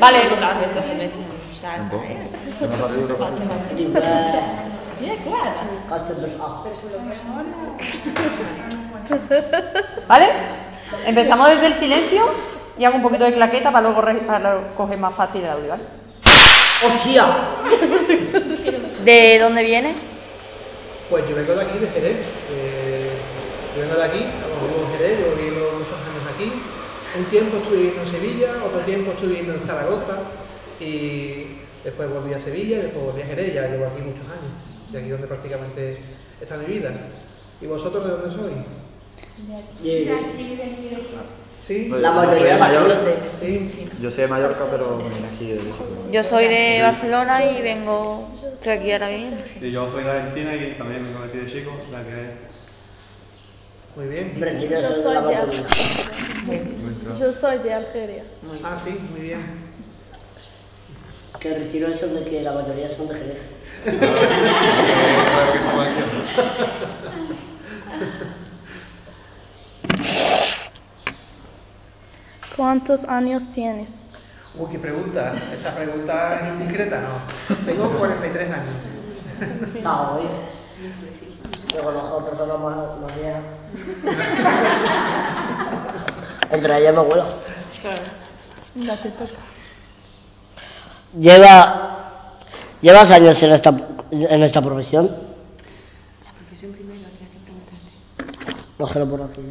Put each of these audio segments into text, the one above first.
Vale, ah. ¿Vale? Empezamos desde el silencio y hago un poquito de claqueta para luego, para luego coger más fácil el audio, ¿vale? ¡Hostia! ¿De dónde viene? Pues yo vengo de aquí, de Jerez. Eh, yo vengo de aquí, vamos, vivo en Jerez, yo vivo muchos años aquí. Un tiempo estuve viviendo en Sevilla, otro tiempo estuve viviendo en Zaragoza y después volví a Sevilla y después volví a Jerez, ya llevo aquí muchos años. Y aquí donde prácticamente está mi vida. ¿Y vosotros de dónde sois? ¿Sí? La mayoría de gente. Sí. Yo soy de Mallorca, pero me vine aquí de. Yo soy de Barcelona y vengo, estoy aquí ahora viviendo. Y yo soy de Argentina y también me convertí de chico, la que Muy bien. Yo soy de mayoría. Yo soy de Algeria. Ah, sí, muy bien. Que retiro eso de que la mayoría son de Jerez. ¿Cuántos años tienes? Uy, qué pregunta. Esa pregunta es indiscreta, ¿no? Tengo 43 años. Está hoy. Yo conozco personas más, más viejas. Entre ellas mi abuela. Lleva. ¿Llevas años en esta, en esta profesión? La profesión primero, habría que preguntarte. Cógelo por aquí.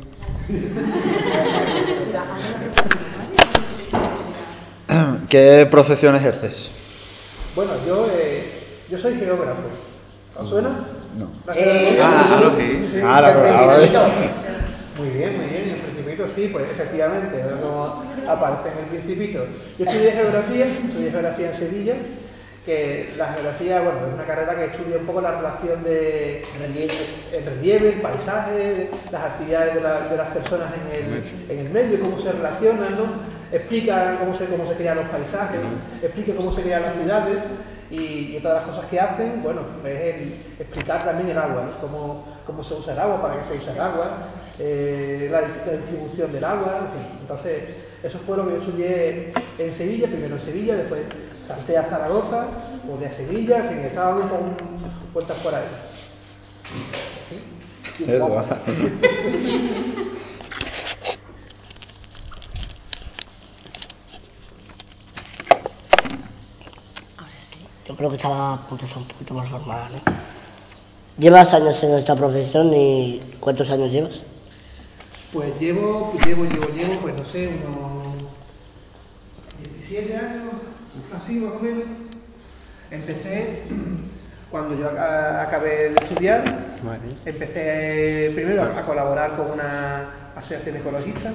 ¿Qué profesión ejerces? Bueno, yo, eh, yo soy geógrafo. ¿Os suena? No. Geografía. Ah, sí. Sí, Ah, la el colgaba, Principito. ¿eh? Muy bien, muy bien. En Principito sí, pues efectivamente, ahora como aparece en el Principito. Yo estudié geografía, estudié geografía en Sevilla, que la geografía, bueno, es una carrera que estudia un poco la relación de Relieve. el relieve, el paisaje, las actividades de, la- de las personas en el, en el medio, cómo se relacionan, ¿no? explica cómo se, cómo se crean los paisajes, explica cómo se crean las ciudades y, y otra de las cosas que hacen, bueno, es el explicar también el agua, ¿no? cómo, cómo se usa el agua, para qué se usa el agua, eh, la, la distribución del agua, en fin. Entonces, eso fue lo que yo estudié en Sevilla, primero en Sevilla, después salté a Zaragoza, volví a Sevilla, en fin, estaba dando un poco vueltas por ahí. Eso. Yo creo que estaba ser un poquito más formal, ¿no? ¿Llevas años en esta profesión y cuántos años llevas? Pues llevo, pues llevo, llevo, llevo, pues no sé, unos 17 años, así más o menos. Empecé cuando yo a- acabé de estudiar, Vale. empecé primero a, a colaborar con una asociación ecologista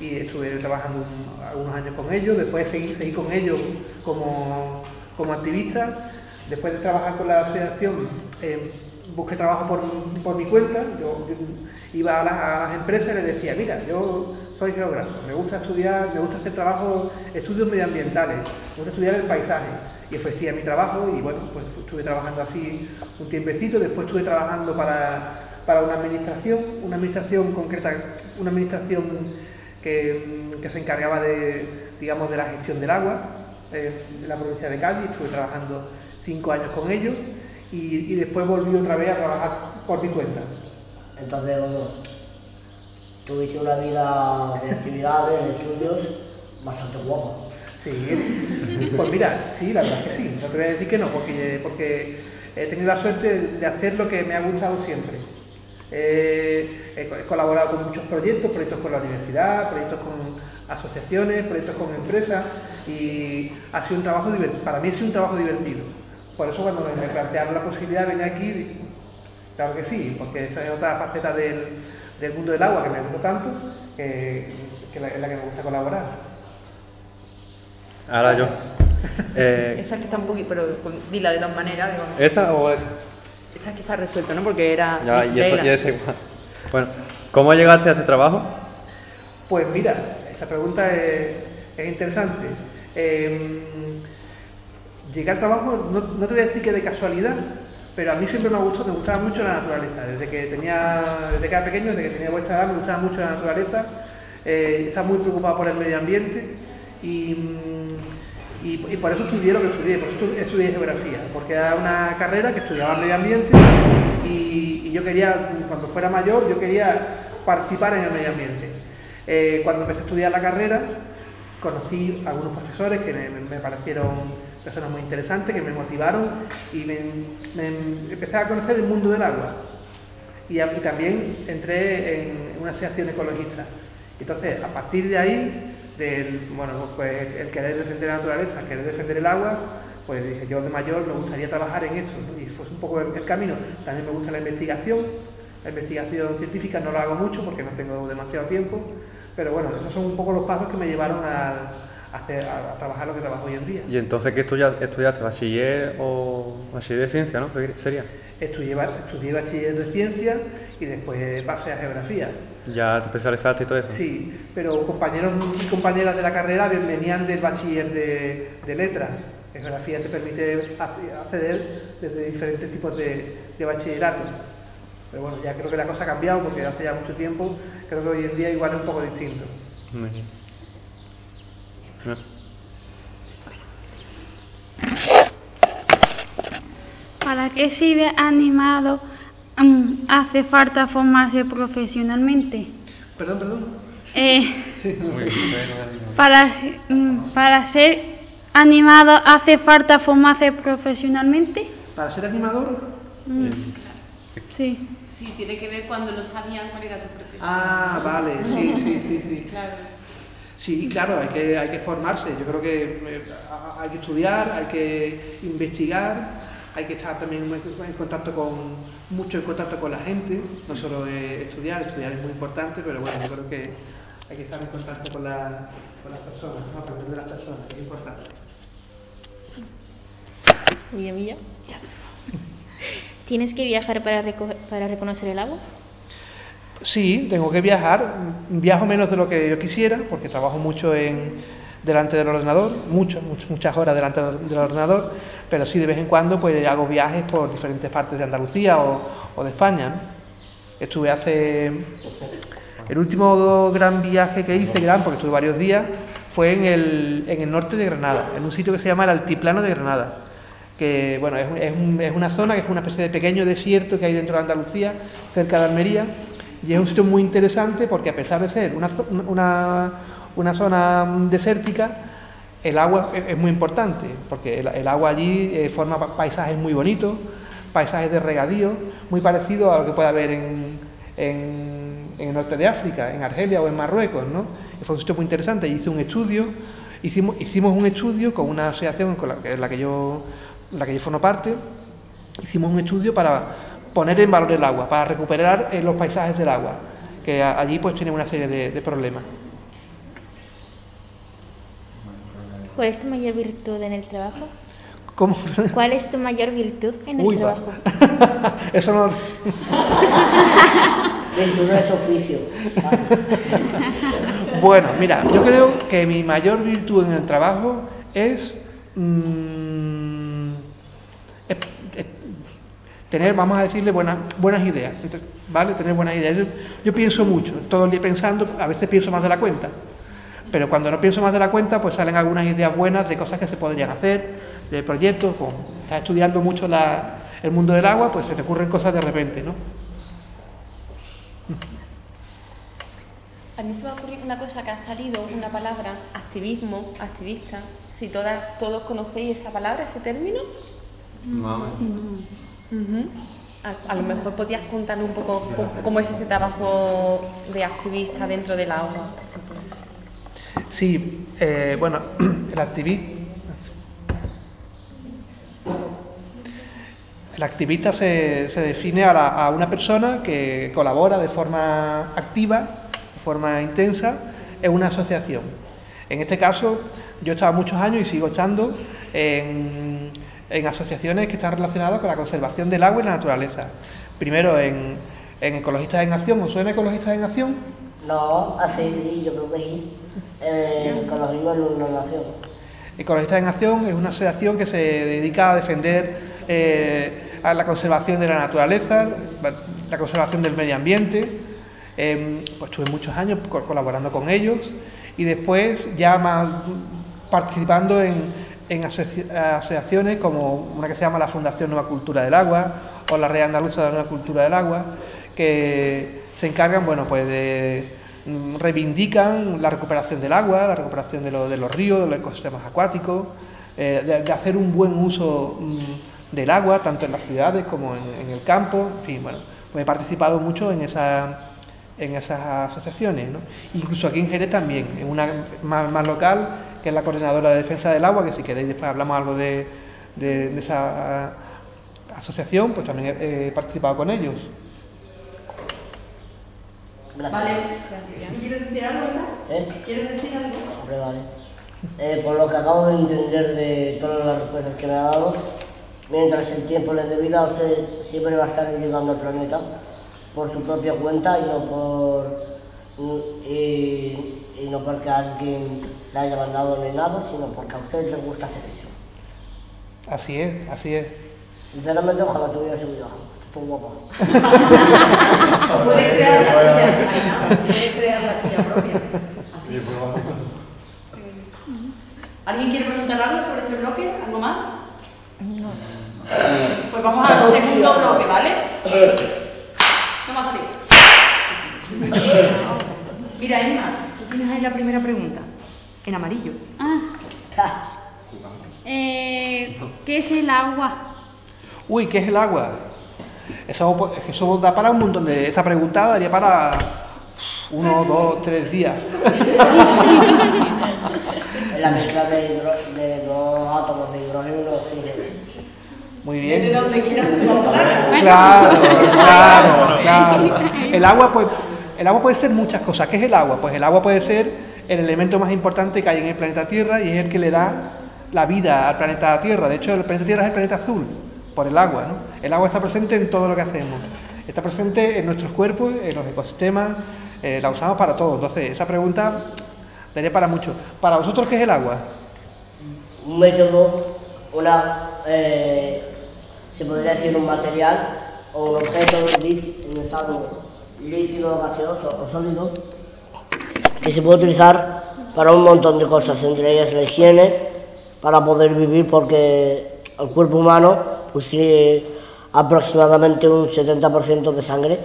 y estuve trabajando un- algunos años con ellos, después seguí, seguí con ellos como, como activista, después de trabajar con la asociación eh, busqué trabajo por, por mi cuenta, yo, iba a, las- a las empresas y les decía, mira, yo soy geógrafo, me gusta estudiar, me gusta hacer trabajo, estudios medioambientales, me gusta estudiar el paisaje y ofrecía mi trabajo y bueno, pues estuve trabajando así un tiempecito, después estuve trabajando para, para una administración, una administración concreta, una administración que, que se encargaba de, digamos, de la gestión del agua eh, en la provincia de Cádiz, estuve trabajando cinco años con ellos y, y después volví otra vez a trabajar por mi cuenta. Entonces, tuviste una vida de actividades, de estudios bastante guapa. Sí, pues mira, sí, la verdad es que sí, no te voy a decir que no, porque, porque he tenido la suerte de hacer lo que me ha gustado siempre. Eh, he colaborado con muchos proyectos, proyectos con la universidad, proyectos con asociaciones, proyectos con empresas y ha sido un trabajo divertido, para mí ha sido un trabajo divertido. Por eso cuando me plantearon la posibilidad de venir aquí, claro que sí, porque esa es otra faceta del, del mundo del agua que me gusta tanto, que, que la- en la que me gusta colaborar. Ahora yo. Eh, Esa que está un poquito, pero dila de todas maneras. digo, ¿Esa o esa? esta que se ha resuelto, ¿no? Porque era. Ya, y, esta, y igual. Bueno, ¿cómo llegaste a este trabajo? Pues mira, esa pregunta es, es interesante. Eh, llegué al trabajo, no, no te voy a decir que de casualidad, pero a mí siempre me gustó, me gustaba mucho la naturaleza. Desde que tenía, desde que era pequeño, desde que tenía vuestra edad, me gustaba mucho la naturaleza. Eh, estaba muy preocupado por el medio ambiente y, y- por eso estudié lo que estudié, por eso estu- estudié geografía, porque era una carrera que estudiaba medio ambiente y, y yo quería, cuando fuera mayor, yo quería participar en el medio ambiente. Eh, cuando empecé a estudiar la carrera, conocí a algunos profesores que me, parecieron personas muy interesantes, que me motivaron y empecé a conocer el mundo del agua. Y, también entré en una asociación ecologista. Entonces, a partir de ahí, bueno, pues el querer defender la naturaleza, el querer defender el agua, pues dije, yo de mayor me gustaría trabajar en esto, y fue un poco el, el camino. También me gusta la investigación, la investigación científica no lo hago mucho porque no tengo demasiado tiempo, pero bueno, esos son un poco los pasos que me llevaron a, a hacer, a, a trabajar lo que trabajo hoy en día. Y entonces, ¿qué estudiaste? ¿Estudiaste bachiller o bachiller de ciencia, no? Sería. Estudié, estudié bachiller de ciencia y después pasé a geografía. Ya te especializaste y todo eso. Sí, pero compañeros y compañeras de la carrera ven- venían del bachiller de, de letras. Geografía te permite ac- acceder desde diferentes tipos de, de bachillerato. Pero bueno, ya creo que la cosa ha cambiado porque hace ya mucho tiempo, creo que hoy en día igual es un poco distinto. Muy bien. Ah. Para que siga animado mm, hace falta formarse profesionalmente. Perdón, perdón. Eh, Sí, para, mm, para ser animado hace falta formarse profesionalmente. Para ser animador, Mm, Sí. Sí, tiene que ver cuando no sabían cuál era tu profesión. Ah, vale, sí, sí, sí, sí. Claro. Sí, claro, hay que, hay que formarse. Yo creo que eh, hay que estudiar, hay que investigar, hay que estar también en en contacto con, mucho en contacto con la gente, no solo eh, estudiar, estudiar es muy importante, pero bueno, yo creo que hay que estar en contacto con, la- con las personas, ¿no? aprender de las personas, es importante. Milla, milla. ¿Tienes que viajar para, para reconocer el agua? Sí, tengo que viajar. Viajo menos de lo que yo quisiera, porque trabajo mucho en, delante del ordenador, muchas, muchas, horas delante del ordenador, pero sí de vez en cuando pues hago viajes por diferentes partes de Andalucía o, o de España. Estuve hace el último gran viaje que hice, gran, porque estuve varios días, fue en el, en el norte de Granada, en un sitio que se llama el Altiplano de Granada que bueno, es, es un- es una zona que es una especie de pequeño desierto que hay dentro de Andalucía, cerca de Almería, y es un sitio muy interesante porque a pesar de ser una, una, una zona desértica, el agua es, muy importante, porque el, agua allí eh, forma pa- paisajes muy bonitos, paisajes de regadío, muy parecido a lo que puede haber en, en, el norte de África, en Argelia o en Marruecos, ¿no? Fue un sitio muy interesante, hice un estudio, hicimos, hicimos un estudio con una asociación con la, en la que yo la que yo formo parte, hicimos un estudio para poner en valor el agua, para recuperar eh, los paisajes del agua, que a- allí pues tienen una serie de, de problemas. ¿Cuál es tu mayor virtud en el trabajo? ¿Cómo? ¿Cuál es tu mayor virtud en el Uy, va. trabajo? Eso no... Virtud es oficio. Bueno, mira, yo creo que mi mayor virtud en el trabajo es, mm, es- es tener, vamos a decirle, buenas, buenas ideas, ¿vale? Tener buenas ideas. Yo, yo pienso mucho, todo el día pensando, a veces pienso más de la cuenta, pero cuando no pienso más de la cuenta, pues salen algunas ideas buenas de cosas que se podrían hacer, de proyectos, como estás estudiando mucho la- el mundo del agua, pues se te ocurren cosas de repente, ¿no? A mí se me ha ocurrido una cosa que ha salido, una palabra, activismo, activista. Si todas, todos conocéis esa palabra, ese término, Vamos. a, a lo mejor podías contarnos un poco cómo, cómo es ese trabajo de activista dentro del agua. Sí, eh, bueno, el activista. El activista se, se define a, la- a una persona que colabora de forma activa, de forma intensa, en una asociación. En este caso, yo he estado muchos años y sigo estando en, en asociaciones que están relacionadas con la conservación del agua y la naturaleza. Primero en, en Ecologistas en Acción, ¿os suena Ecologistas en Acción? No, así sí, yo creo que sí. Eh, ecologismo en una nación. Ecologistas en Acción es una asociación que se dedica a defender eh, a la conservación de la naturaleza, la conservación del medio ambiente. Eh, pues estuve muchos años co- colaborando con ellos y después ya más participando en, en asoci- asociaciones como una que se llama la Fundación Nueva Cultura del Agua o la Red Andaluza de la Nueva Cultura del Agua, que se encargan, bueno, pues de mm, reivindican la recuperación del agua, la recuperación de, lo- de los ríos, de los ecosistemas acuáticos, eh, de, hacer un buen uso mm, del agua, tanto en las ciudades como en, el campo, en fin, bueno, pues he participado mucho en esa en esas asociaciones, ¿no? incluso aquí en Jerez también, en una más local, que es la Coordinadora de Defensa del Agua, que si queréis después hablamos algo de, de- de esa asociación, pues también he, he participado con ellos. Vale. ¿Quieres decir algo? ¿Eh? ¿Quieres decir algo? Hombre, vale. Eh, por lo que acabo de entender de todas las respuestas que me ha dado, mientras el tiempo le dé vida, usted siempre va a estar llegando al planeta por su propia cuenta y no por no porque alguien le haya mandado ni nada, sino porque a usted le gusta hacer eso. Así es, así es. Sinceramente, ojalá tuviera ese cuidado. Está guapa. Puedes crear la tuya, Puedes crear la tuya propia. Así. ¿Alguien quiere preguntar algo sobre este bloque? ¿Algo más? No. Pues vamos al segundo bloque, ¿vale? No va a salir. Mira, Emma, tienes ahí la primera pregunta. En amarillo. Ah. Eh, ¿Qué es el agua? Uy, ¿qué es el agua? Eso, da para un montón de... Esa pregunta daría para uno, dos, tres días. Es la mezcla de, hidro- de dos átomos de hidrógeno y oxígeno. Muy bien. Desde donde quieras tú hablar. Claro, claro, claro. El agua, pues, el agua puede ser muchas cosas. ¿Qué es el agua? Pues el agua puede ser el elemento más importante que hay en el planeta Tierra y es el que le da la vida al planeta Tierra. De hecho, el planeta Tierra es el planeta azul por el agua, ¿no? El agua está presente en todo lo que hacemos. Está presente en nuestros cuerpos, en los ecosistemas, eh, la usamos para todo. Entonces, esa pregunta daría para mucho. ¿Para vosotros qué es el agua? un método, una, eh, se podría decir un material o un objeto en estado líquido, gaseoso o sólido que se puede utilizar para un montón de cosas, entre ellas la higiene, para poder vivir porque el cuerpo humano pues tiene aproximadamente un 70% de sangre.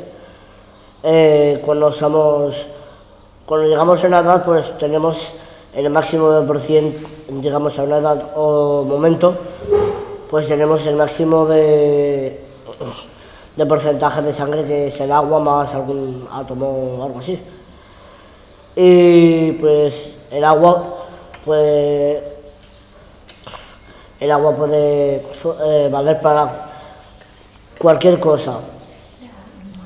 Eh, cuando llegamos a una edad, pues tenemos el máximo de por cien, llegamos a una edad o momento, pues tenemos el máximo de, de porcentaje de sangre que es el agua más algún átomo o algo así. Y pues el agua, pues el agua puede eh, valer para cualquier cosa.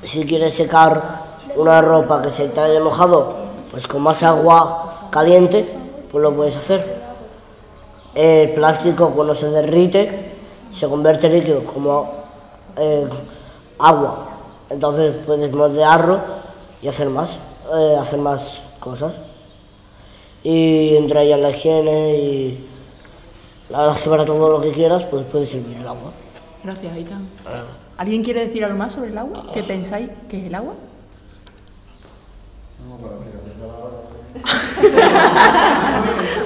Si quieres secar una ropa que se te haya mojado, pues con más agua caliente, pues lo puedes hacer. El plástico cuando se derrite se convierte en líquido como eh, agua. Entonces puedes moldearlo y hacer más, eh, hacer más cosas. Y entre ellas la higiene y la verdad es que para todo lo que quieras, pues puede servir el agua. Gracias, Aitan. ¿Alguien quiere decir algo más sobre el agua? ¿Qué pensáis que es el agua?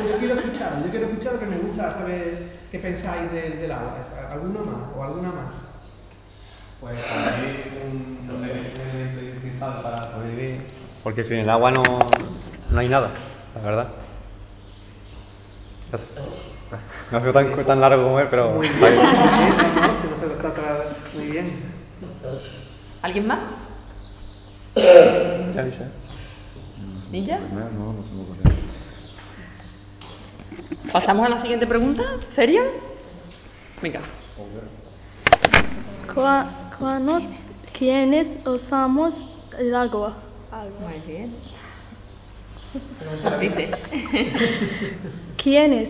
Yo quiero escuchar, yo quiero escuchar lo que me gusta saber qué pensáis del, del agua. ¿Alguno más o alguna más? Pues para mí un, un elemento indispensable para sobrevivir, porque sin el agua no, no hay nada, la verdad. No ha sido tan, tan largo como es, pero... Muy bien, muy bien, no, no, si no se lo trata muy bien. ¿Alguien más? Ya. No, no se me ocurre. ¿Pasamos a la siguiente pregunta? ¿Feria? Venga. ¿Cuános, ¿Quiénes usamos el agua? Muy bien. Repite. ¿Quiénes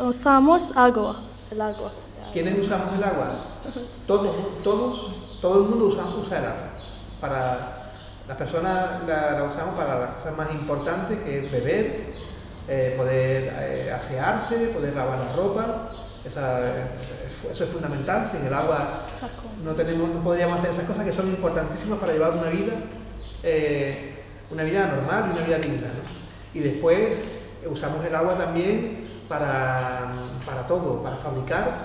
usamos agua? El agua. ¿Quiénes usamos el agua? Todos, todos, todo el mundo usa, usa el agua. Para las personas la, la usamos para las cosas más importantes, que es beber, Eh, poder eh, asearse, poder lavar la ropa, esa- eso es fundamental. Sin el agua no, tenemos, no podríamos hacer esas cosas que son importantísimas para llevar una vida, eh, una vida normal y una vida digna. ¿no? Y después eh, usamos el agua también para, para todo, para fabricar.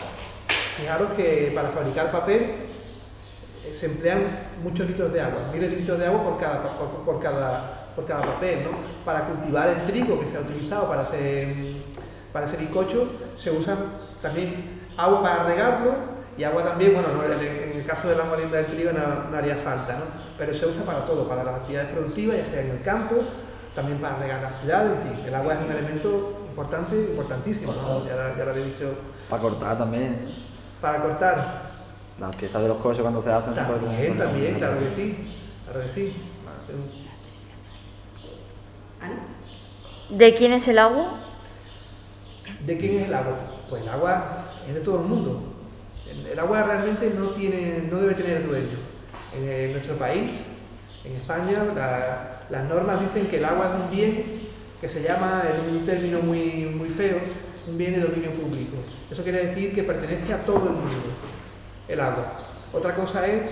Fijaros que para fabricar papel eh, se emplean muchos litros de agua, miles de litros de agua por cada, por, por cada, por cada papel. ¿no? Para cultivar el trigo que se ha utilizado para hacer, para hacer bizcocho, se usa también agua para regarlo y agua también, bueno, no, en, en el caso de la molienda del trigo no, no haría falta, ¿no? pero se usa para todo, para las actividades productivas, ya sea en el campo, también para regar la ciudad, en fin, el agua es un elemento importante, importantísimo, ¿no? ya, lo- ya lo había dicho, Para cortar también. para cortar. Las piezas de los coches cuando se hacen. se puede También, también, claro que sí, claro que sí. ¿De quién es el agua? ¿De quién es el agua? Pues el agua es de todo el mundo. El, agua realmente no, tiene, no debe tener dueño. En, nuestro país, en España, la- las normas dicen que el agua es un bien que se llama, en un término muy, muy feo, un bien de dominio público. Eso quiere decir que pertenece a todo el mundo, el agua. Otra cosa es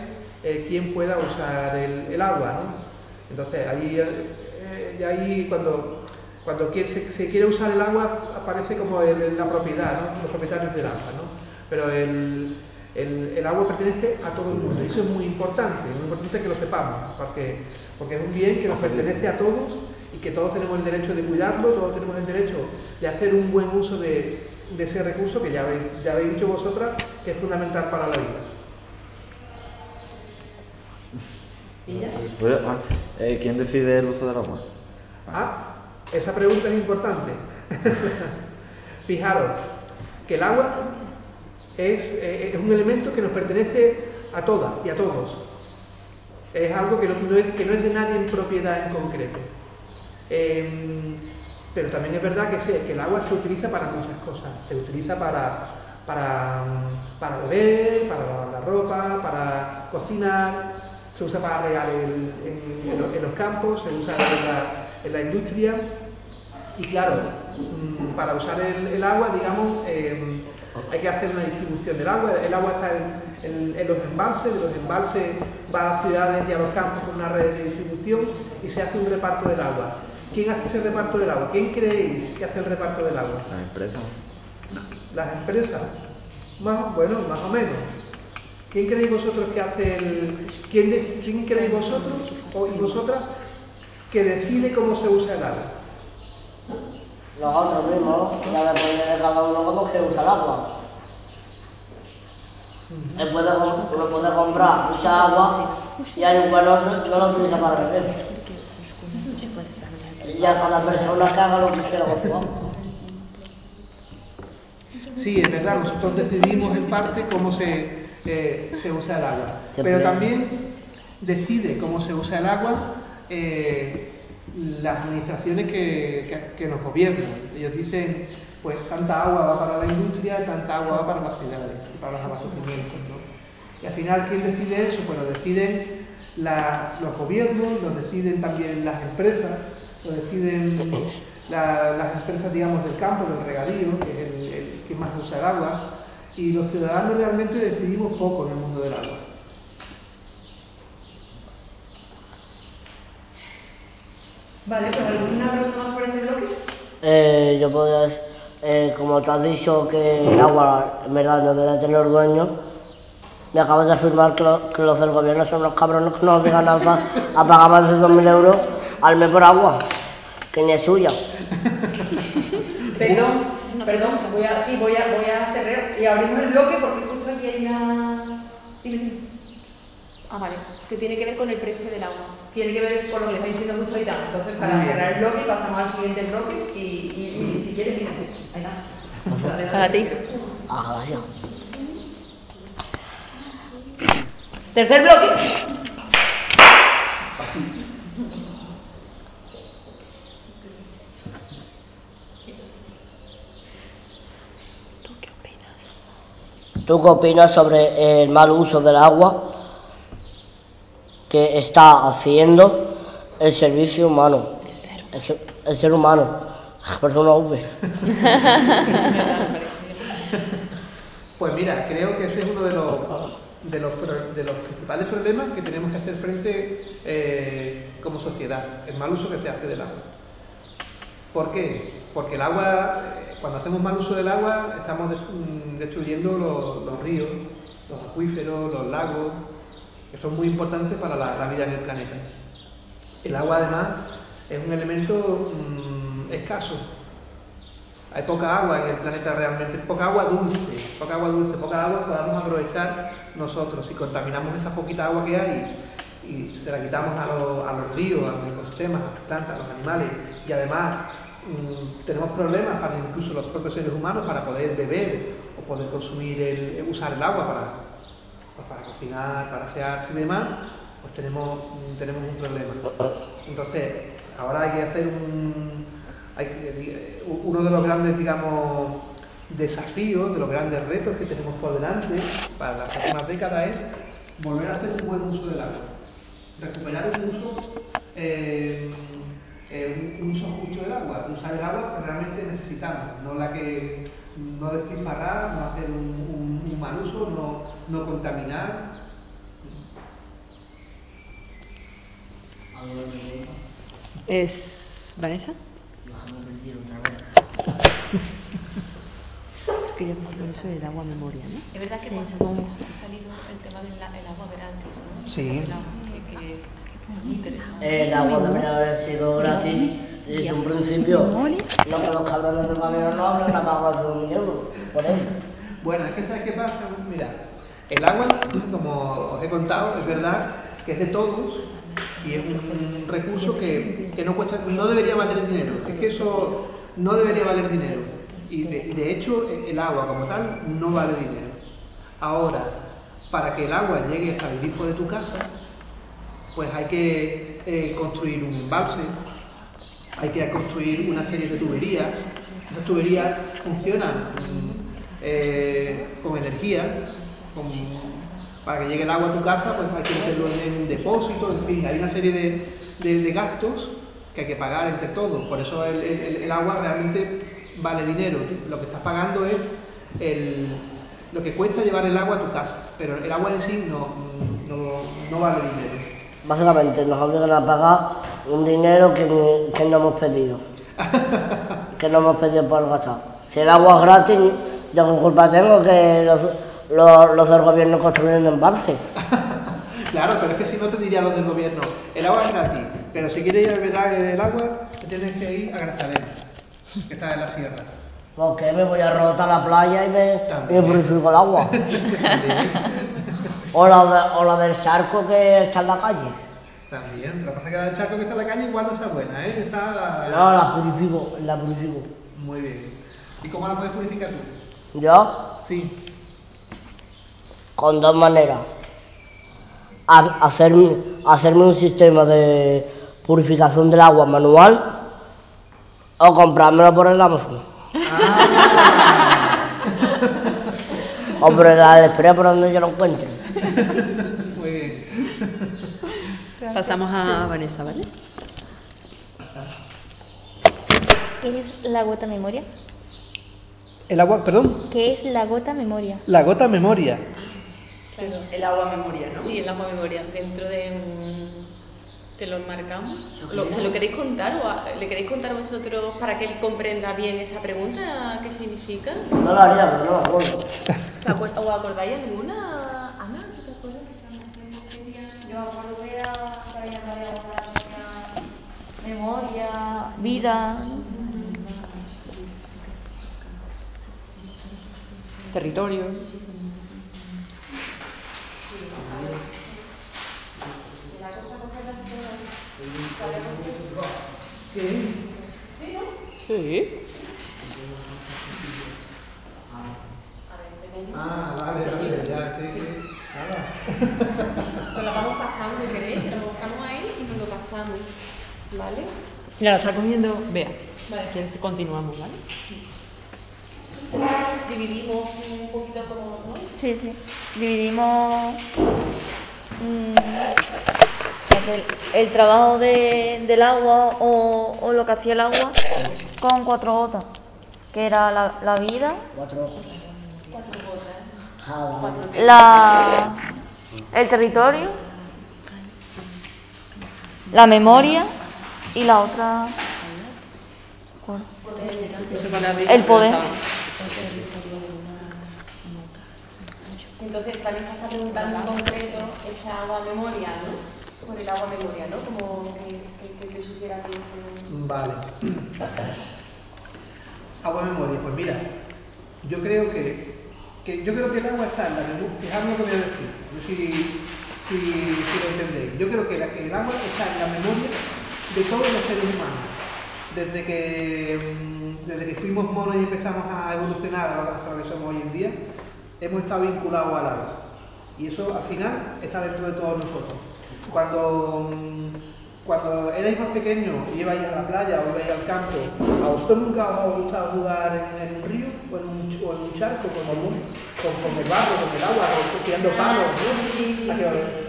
eh, quién pueda usar el, agua, ¿no? Entonces, ahí, eh, ahí cuando, cuando quiere- se, se quiere usar el agua aparece como el- la propiedad, ¿no? los propietarios del agua. ¿no? Pero el, el- el agua pertenece a todo el mundo y eso es muy importante, muy importante que lo sepamos, porque, porque es un bien que nos pertenece a todos y que todos tenemos el derecho de cuidarlo, todos tenemos el derecho de hacer un buen uso de, de ese recurso que ya habéis, ya habéis dicho vosotras que es fundamental para la vida. Pues, ah, eh, ¿Quién decide el uso del agua? Ah, esa pregunta es importante. Fijaros que el agua es, eh, es un elemento que nos pertenece a todas y a todos. Es algo que no, no es, que no es de nadie en propiedad en concreto. Em, pero también es verdad que, se- que el agua se utiliza para muchas cosas. Se utiliza para, para, para beber, para lavar la ropa, para cocinar, se usa para regar el- en, en lo- en los campos, se usa la, en la industria. Y claro, mm, para usar el, el agua, digamos, em, hay que hacer una distribución del agua. El agua está en, en- en los embalses, de los embalses va a las ciudades y a los campos con una red de distribución y se hace un reparto del agua. ¿Quién hace ese reparto del agua? ¿Quién creéis que hace el reparto del agua? Las empresas. Las empresas. Más, bueno, más o menos. ¿Quién creéis vosotros que hace el. ¿Quién, de- quién creéis vosotros o, y vosotras que decide cómo se usa el agua? Nosotros mismos, ya depende de cada uno cómo se usa el agua. Él puede, com- uno puede comprar mucha agua y hay igual no, no lo utiliza para beber. Y ya cada persona que haga lo que quiera con su agua. Sí, es verdad, nosotros decidimos en parte cómo se, eh, se usa el agua. Pero también decide cómo se usa el agua eh, las administraciones que, que- nos gobiernan. Ellos dicen, pues tanta agua va para la industria, tanta agua va para las ciudades para los abastecimientos. ¿no? Y al final, ¿quién decide eso? Pues lo deciden los gobiernos, lo deciden también las empresas, lo deciden la- las empresas, digamos, del campo, del regadío, que es el que más usa el agua, y los ciudadanos realmente decidimos poco en el mundo del agua. Vale, pues ¿alguna pregunta más sobre este bloque? Eh, yo podría, eh, como tú has dicho que el agua en verdad no debe tener dueño, me acabas de afirmar que, lo- que los del gobierno son los cabrones que nos obligan a, pa- a pagar más de 2.000 euros al mes por agua, que ni es suya. Perdón, perdón, voy a, sí, voy a, voy a cerrar y abrimos el bloque porque justo aquí hay una... Ah, vale. Que tiene que ver con el precio del agua. Tiene que ver con lo que le está diciendo justo ahorita. Entonces, para cerrar el bloque, pasamos al siguiente bloque y, y, y si quieres, mira, ahí está. Para ti. Ah, gracias. Tercer bloque. ¿Tú qué opinas sobre el mal uso del agua que está haciendo el servicio humano? El ser, el ser humano. Persona V. Pues mira, creo que ese es uno de los, de los, pro- de los principales problemas que tenemos que hacer frente eh, como sociedad, el mal uso que se hace del agua. ¿Por qué? Porque el agua, eh, cuando hacemos mal uso del agua, estamos mm, destruyendo los, los ríos, los acuíferos, los lagos, que son muy importantes para la, vida en el planeta. El agua, además, es un elemento mm, escaso. Hay poca agua en el planeta realmente, poca agua dulce, poca agua dulce, poca agua que podamos aprovechar nosotros. Si contaminamos esa poquita agua que hay y se la quitamos a, los- a los ríos, a los ecosistemas, a las plantas, a los animales, y además mm, tenemos problemas para incluso los propios seres humanos para poder beber o poder consumir, el, usar el agua para, pues para cocinar, para asearse y demás, pues tenemos, tenemos un problema. Entonces, ahora hay que hacer un, hay eh, uno de los grandes, digamos, desafíos, de los grandes retos que tenemos por delante para las próximas décadas es volver a hacer un buen uso del agua. Recuperar un uso, eh, eh, un uso justo del agua, usar el agua que realmente necesitamos, no la que no despilfarrar, no hacer un, un- un mal uso, no, no contaminar. ¿Es Vanessa? Que yo por eso el agua memoria, ¿no? Es verdad que Sí, cuando supongo. ha salido el tema del el agua gratis, ¿no? Sí. El agua, que, que, es muy interesante. El agua debería haber sido gratis desde un principio. No que los cabrones del gobierno no hablen nada más de un euro por él. Bueno, es que ¿sabes qué pasa? Mira, el agua, como os he contado, es verdad que es de todos y es un recurso que, que no cuesta, no debería valer dinero. Es que eso no debería valer dinero. Y de, y de hecho el agua como tal no vale dinero. Ahora, para que el agua llegue al grifo de tu casa, pues hay que eh, construir un embalse, hay que construir una serie de tuberías. Esas tuberías funcionan eh, con energía, para que llegue el agua a tu casa, pues hay que meterlo en, un depósito, en fin, hay una serie de, de- gastos que hay que pagar entre todos. Por eso el, el- el agua realmente vale dinero. Lo que estás pagando es el- lo que cuesta llevar el agua a tu casa, pero el agua en sí no, no, no vale dinero. Básicamente nos obligan a pagar un dinero que, que no hemos pedido. que no hemos pedido por gastar. Si el agua es gratis, yo qué culpa tengo que los, los, los del gobierno construyen embalse. Claro, pero es que si no te diría los del gobierno, el agua es gratis, pero si quieres ir a beber el agua, tienes que ir a Grazalema, que está en la sierra. Porque me voy a rotar la playa y me, me purifico el agua. o, la de- o la del charco que está en la calle. También, lo que pasa es que la charco que está en la calle igual no está buena, ¿eh? Esa... No, la purifico, la purifico. Muy bien. ¿Y cómo la puedes purificar tú? ¿Yo? Sí. Con dos maneras. Ha- hacerme, hacerme un sistema de purificación del agua manual o comprármelo por el Amazon. o por el AliExpress por donde yo lo encuentre. Muy bien. Pasamos a Sí. Vanessa, ¿vale? ¿Qué es la gota memoria? El agua, perdón, ¿Qué es la gota memoria? la gota memoria. Claro, El agua memoria, ¿no? Sí, el agua memoria. Dentro de. mm, ¿Te lo marcamos? Lo- ¿Se lo queréis contar o a- le queréis contar vosotros para que él comprenda bien esa pregunta? ¿Qué significa? No lo haría, pero no me acuerdo. ¿Os acuer- ¿Os acordáis alguna? Ana, ¿tú te acuerdas que estábamos haciendo este día? Yo me acuerdo que era para llamar a memoria, vida. Territorio. Sí. Ah, vale, vale, ya, sí, sí. Nada. Nos la vamos pasando, si queréis, se lo buscamos ahí y nos lo pasamos. ¿Vale? Ya la está cogiendo Bea. Vale. ¿Quieres que continuamos, vale? Dividimos un poquito como, ¿no? Sí, sí. Dividimos mm, el, el trabajo de- del agua o, o lo que hacía el agua con cuatro gotas, que era la, la vida, Cuatro. Cuatro gotas. Ah, vale. la, el territorio, la memoria y la otra... No El poder. Entonces, Vanessa está preguntando en concreto esa agua memoria, ¿no? Por el agua memoria, ¿no? Como que, que, que te sugiera que ese- Vale. Agua memoria, pues mira, yo creo que, que yo creo que el agua está en la memoria. Fijaros lo que voy a decir, si, si, si lo entendéis. Yo creo que el agua está en la memoria de todos los seres humanos. Desde que, mm, desde que fuimos monos y empezamos a evolucionar hasta lo que somos hoy en día, hemos estado vinculados al agua. Y eso al final está dentro de todos nosotros. Cuando, mm, cuando erais más pequeños y ibais a la playa o ibais al campo, ¿a vosotros nunca os ha gustado jugar en, en un río o en un, o en un charco con, el- con, con el barro, con el agua, o tirando palos? ¿no? ¿A qué?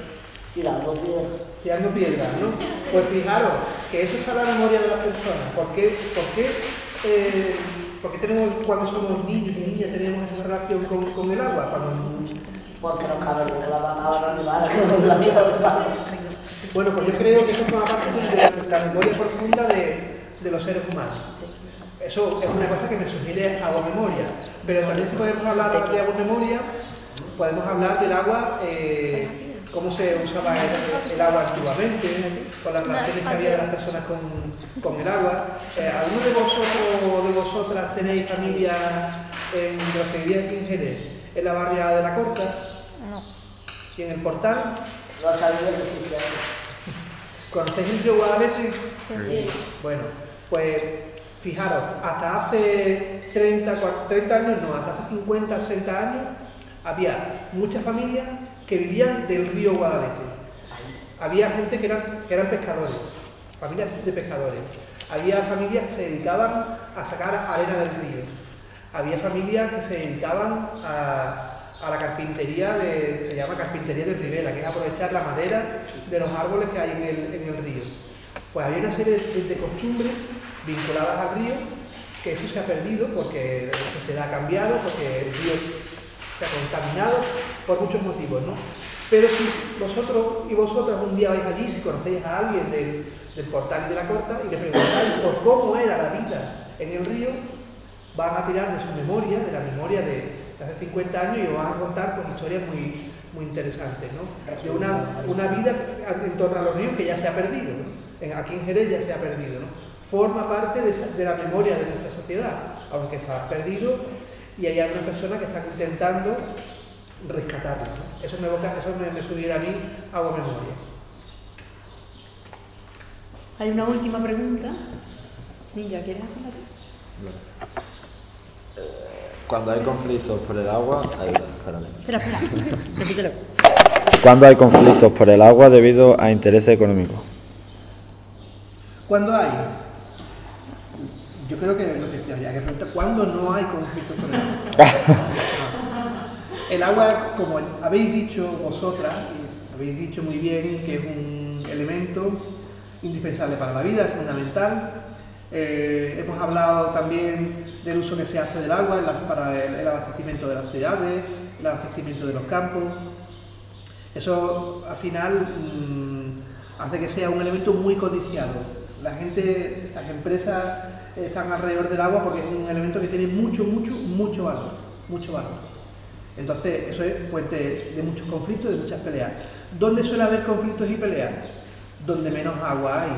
Tirando piedras. tirando piedras, ¿no? Pues fijaros que eso está en la memoria de las personas. ¿Por qué, por qué, eh, por qué tenemos, cuando somos niños y niñas tenemos esa relación con, con el agua? Cuando- Porque los la animales con la vida de palo. Bueno, pues yo creo que eso forma parte de la memoria profunda de, de los seres humanos. Eso es una cosa que me sugiere agua memoria. Pero también si podemos hablar de agua memoria, podemos hablar del agua, eh, cómo se usaba el, el agua antiguamente, con las relaciones que había de las personas con, con el agua. Eh, ¿Alguno de vosotros o de vosotras tenéis familia en de los que vivían aquí en Jerez, en la barriada de la Corta? No. ¿Y en el portal? No sabía que existía. ¿Conocéis el río Guadalete? Sí. Bueno, pues fijaros, hasta hace 30, cua- 30 años, no, hasta hace 50, 60 años, había muchas familias que vivían del río Guadalete. Había gente que eran, que eran pescadores, familias de pescadores. Había familias que se dedicaban a sacar arena del río. Había familias que se dedicaban a, a la carpintería, de, se llama carpintería de Rivera, que es aprovechar la madera de los árboles que hay en el, en el río. Pues había una serie de, de costumbres vinculadas al río que eso se ha perdido porque la sociedad ha cambiado, porque el río se ha contaminado por muchos motivos, ¿no? Pero si vosotros y vosotras un día vais allí, si conocéis a alguien del, del portal de la corta y le preguntáis por cómo era la vida en el río, van a tirar de su memoria, de la memoria de hace 50 años y os van a contar pues, historias muy, muy interesantes, ¿no? De una, una vida en torno a los ríos que ya se ha perdido, ¿no? En- aquí en Jerez ya se ha perdido, ¿no? Forma parte de, la memoria de nuestra sociedad, aunque se ha perdido y hay algunas personas que están intentando rescatarlo, ¿no? Eso me, evoca- eso me, me sugiere a mí agua memoria. Hay una última pregunta. Ninja, ¿quieres hacerla tú? Cuando hay conflictos por el agua, hay- espérate. Espera, espera. Repítelo. Cuando hay conflictos por el agua debido a intereses económicos. ¿Cuándo hay? Yo creo que lo que te habría que preguntar, ¿cuándo no hay conflictos con el agua? El agua, como habéis dicho vosotras, y habéis dicho muy bien que es un elemento indispensable para la vida, es fundamental. Eh, hemos hablado también del uso que se hace del agua para el, el abastecimiento de las ciudades, el abastecimiento de los campos. Eso al final mm, hace que sea un elemento muy codiciado. La gente, las empresas están alrededor del agua porque es un elemento que tiene mucho, mucho, mucho valor. Mucho valor. Entonces, eso es fuente de muchos conflictos, de muchas peleas. ¿Dónde suele haber conflictos y peleas? Donde menos agua hay.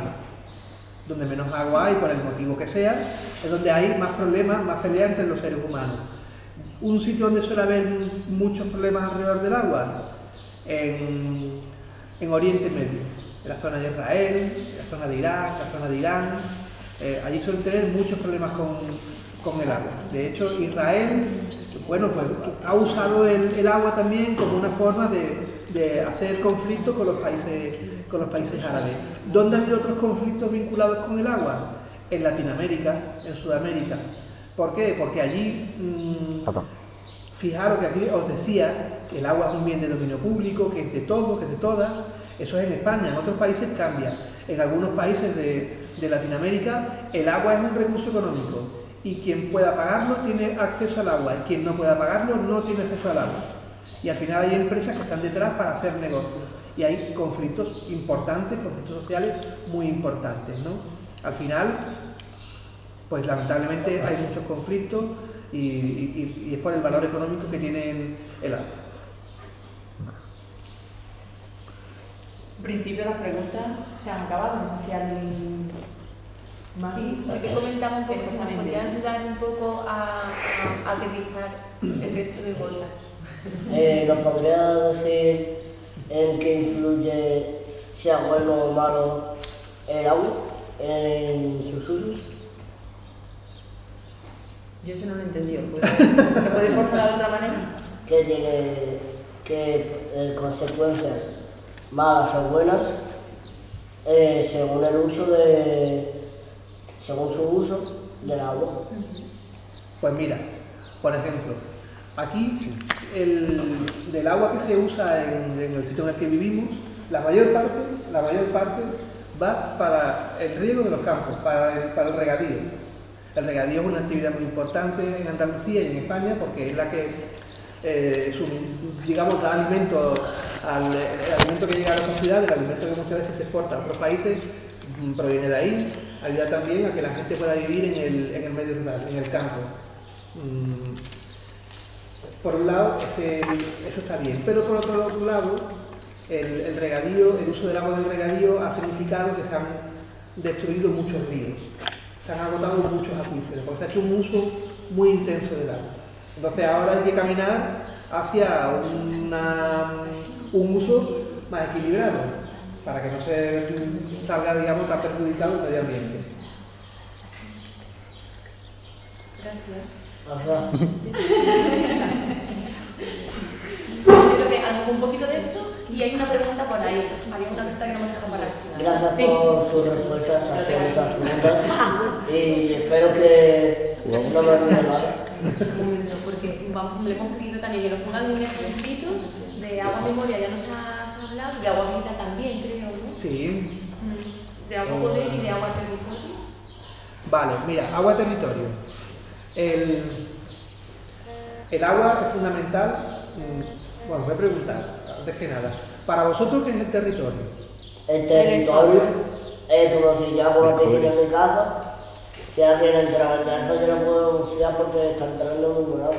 Donde menos agua hay, por el motivo que sea, es donde hay más problemas, más peleas entre los seres humanos. Un sitio donde suele haber muchos problemas alrededor del agua, en, en Oriente Medio, en la zona de Israel, en la zona de Irak, en la zona de Irán. Eh, allí suelen tener muchos problemas con, con el agua. De hecho, Israel, bueno, pues ha usado el, el agua también como una forma de, de hacer conflicto con los países, con los países árabes. ¿Dónde ha habido otros conflictos vinculados con el agua? En Latinoamérica, en Sudamérica. ¿Por qué? Porque allí mm, Fijaros que aquí os decía que el agua es un bien de dominio público, que es de todos, que es de todas. Eso es en España, en otros países cambia. En algunos países de, de Latinoamérica el agua es un recurso económico y quien pueda pagarlo tiene acceso al agua y quien no pueda pagarlo no tiene acceso al agua. Y al final hay empresas que están detrás para hacer negocios y hay conflictos importantes, conflictos sociales muy importantes. ¿no? Al final, pues lamentablemente hay muchos conflictos y, y- y es por el valor económico que tiene el agua. En principio las preguntas se han acabado, no sé si alguien más. Sí, lo que comentaba un poco, si podía ayudar un poco a, a aterrizar el resto de bolas. Eh, ¿Nos podría decir en qué influye, sea bueno o malo, el agua en sus usos? Yo eso no lo he entendido. ¿Lo puedes formular de otra manera? ¿Qué tiene qué eh, consecuencias malas o buenas eh, según el uso de, según su uso del agua? Pues mira, por ejemplo, aquí el, del agua que se usa en, el sitio en el que vivimos, la mayor parte, la mayor parte va para el riego de los campos, para el, para el regadío. El regadío es una actividad muy importante en Andalucía y en España porque es la que, eh, da alimento al el alimento que llega a nuestra ciudad, el alimento que muchas veces se exporta a otros países, mm, proviene de ahí, ayuda también a que la gente pueda vivir en el, en el medio rural, en el campo. Mm, por un lado, eso está bien, pero por otro lado, el, regadío, el uso del agua del regadío ha significado que se han destruido muchos ríos, se han agotado muchos acuíferos, porque se ha hecho un uso muy intenso del agua. Entonces ahora hay que caminar hacia un uso más equilibrado, para que no se salga, digamos, tan perjudicado el medio ambiente. Ajá. Yo creo que algo un poquito de esto y hay una pregunta por ahí. Había una pregunta que no me dejó para. Gracias Sí. por sus respuestas a todas estas preguntas y espero que no me porque vamos, le hemos pedido también que nos pongan algún ejemplito de agua memoria, ya nos has hablado, de agua vida también, creo, ¿no? Sí, Mm. De agua poder y de agua territorio. Vale, mira, agua territorio. El, el agua es fundamental. mm, Bueno, voy a preguntar, antes que nada. Para vosotros, ¿qué es el territorio? El territorio, eh, como si ya por la piscina de mi casa, si alguien entra en casa yo no puedo denunciar porque está entrando muy morado.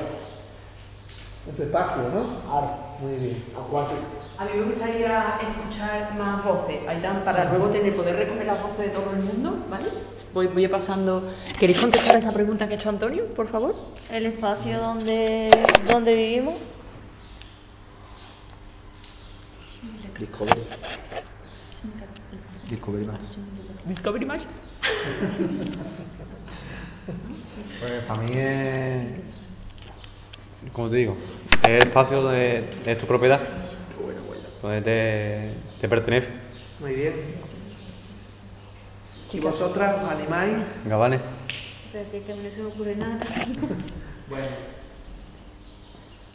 En tu espacio, ¿no? Claro, Muy bien. acuático. A mí me gustaría escuchar más voces, Aitán, para luego tener, poder recoger las voces de todo el mundo, ¿vale? Voy, voy pasando. ¿Queréis contestar a esa pregunta que ha hecho Antonio, por favor? El espacio donde, donde vivimos. Discovery. Discovery más. Discovery Match. Pues para mí es. Como te digo, es el espacio de, de tu propiedad. Donde te, te pertenece. Muy bien. ¿Y vosotras os animáis? Gabanes. Espérate que no se me ocurre nada. Bueno.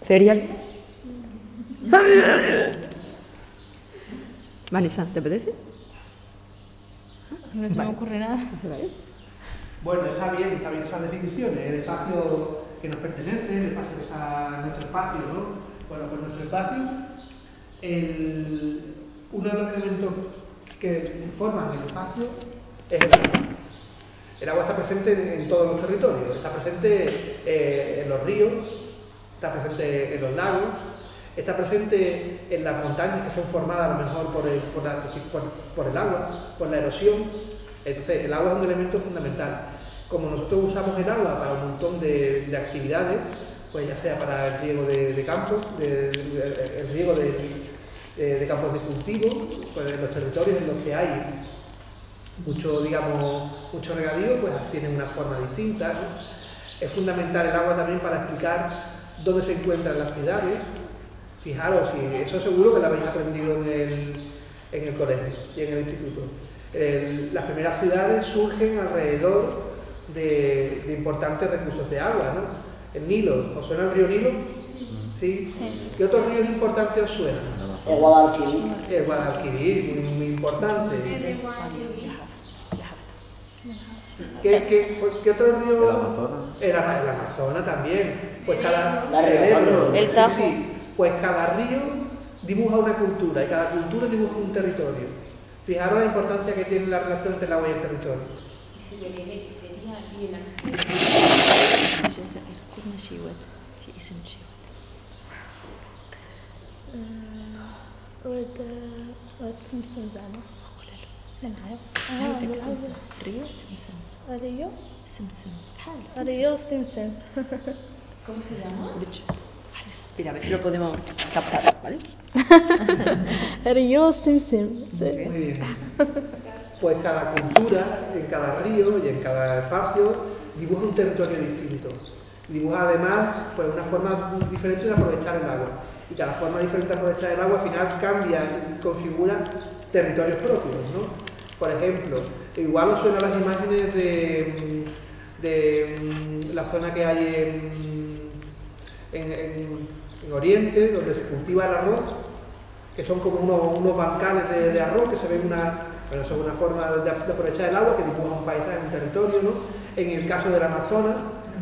Cereal. Vanessa, ¿te apetece? No se me ocurre nada. Bueno, está bien, está bien esas definiciones. El espacio que nos pertenece, el espacio que está nuestro espacio, ¿no? Bueno, pues nuestro espacio, uno de los elementos que forman el espacio es el agua. El agua está presente en, todos los territorios, está presente eh, en los ríos, está presente en los lagos, está presente en las montañas que son formadas a lo mejor por el, por el agua, por la erosión. Entonces, el agua es un elemento fundamental. Como nosotros usamos el agua para un montón de, de actividades, pues ya sea para el riego de, de de- el riego de, de- de campos de cultivo, pues en los territorios en los que hay mucho, digamos, mucho regadío, pues tienen una forma distinta. Es fundamental el agua también para explicar dónde se encuentran las ciudades. Fijaros, y eso seguro que lo habéis aprendido en el, en el colegio y en el instituto. Las primeras ciudades surgen alrededor de, de importantes recursos de agua, ¿no? El Nilo, ¿os suena el río Nilo? ¿Sí? ¿Qué otros ríos importantes os suenan? El Guadalquivir. El Guadalquivir, muy, muy importante. ¿Qué, qué, ¿qué otro río? El Amazonas. El, el Amazonas también. Pues cada La Río Ebro, El sí, Tajo. sí. Pues cada río dibuja una cultura y cada cultura dibuja un territorio. Fijaros la importancia que tiene la relación entre el agua y el territorio. Y si le viene, venía bien aquí. ود ود سمسم زعما سمسم اه بالعربي. Río Simpson. ريو Simpson. ريو سمسم ¿Cómo se llama? Mira, a ver si lo podemos captar, ¿vale? ريو سمسم Muy bien. Pues cada cultura, en cada río y en cada espacio, dibuja un territorio distinto. Dibuja además pues, una forma diferente de aprovechar el agua. Y cada forma diferente de aprovechar el agua al final cambia y configura territorios propios. ¿no? Por ejemplo, igual os suenan las imágenes de, de mm, la zona que hay en, en- en- en Oriente, donde se cultiva el arroz, que son como unos, unos bancales de, arroz que se ven una, bueno, son una forma de, aprovechar el agua que dibuja un paisaje, un territorio, ¿no? En el caso del Amazonas,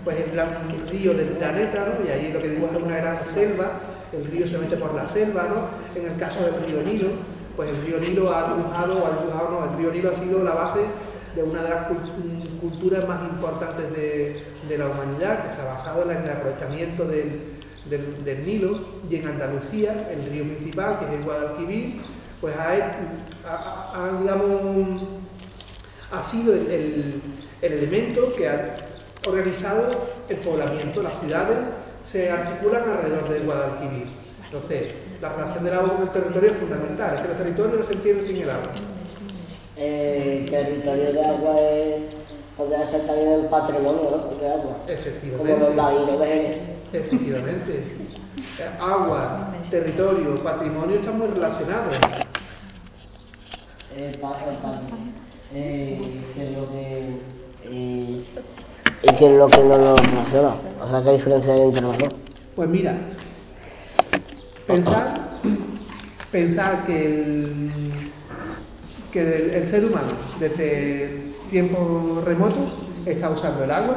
pues es un río del planeta, ¿no? Y ahí lo que dibuja es una gran selva, el río se mete por la selva, ¿no? En el caso del río Nilo, pues el río Nilo ha dibujado, ha dibujado, no, el río Nilo ha sido la base de una de las mm, culturas más importantes de, la humanidad, que se ha basado en el aprovechamiento del, Nilo y en Andalucía, el río principal, que es el Guadalquivir, pues ha, digamos, ha sido el- el elemento que ha organizado el poblamiento. Las ciudades se articulan alrededor del Guadalquivir. Entonces, la relación del agua con el territorio es fundamental. Es que los territorios no se entienden sin el agua. El territorio de agua es, podría ser también el patrimonio ¿no? de agua. Efectivamente. Como los ladinos de. Efectivamente. Eh, Agua, territorio, patrimonio están muy relacionados. El pa- eh, que lo que. eh, ¿Y qué es lo que no nos relaciona? O sea, ¿qué diferencia hay entre los dos? Pues mira, pensar, pensar que el, que el ser humano desde tiempos remotos está usando el agua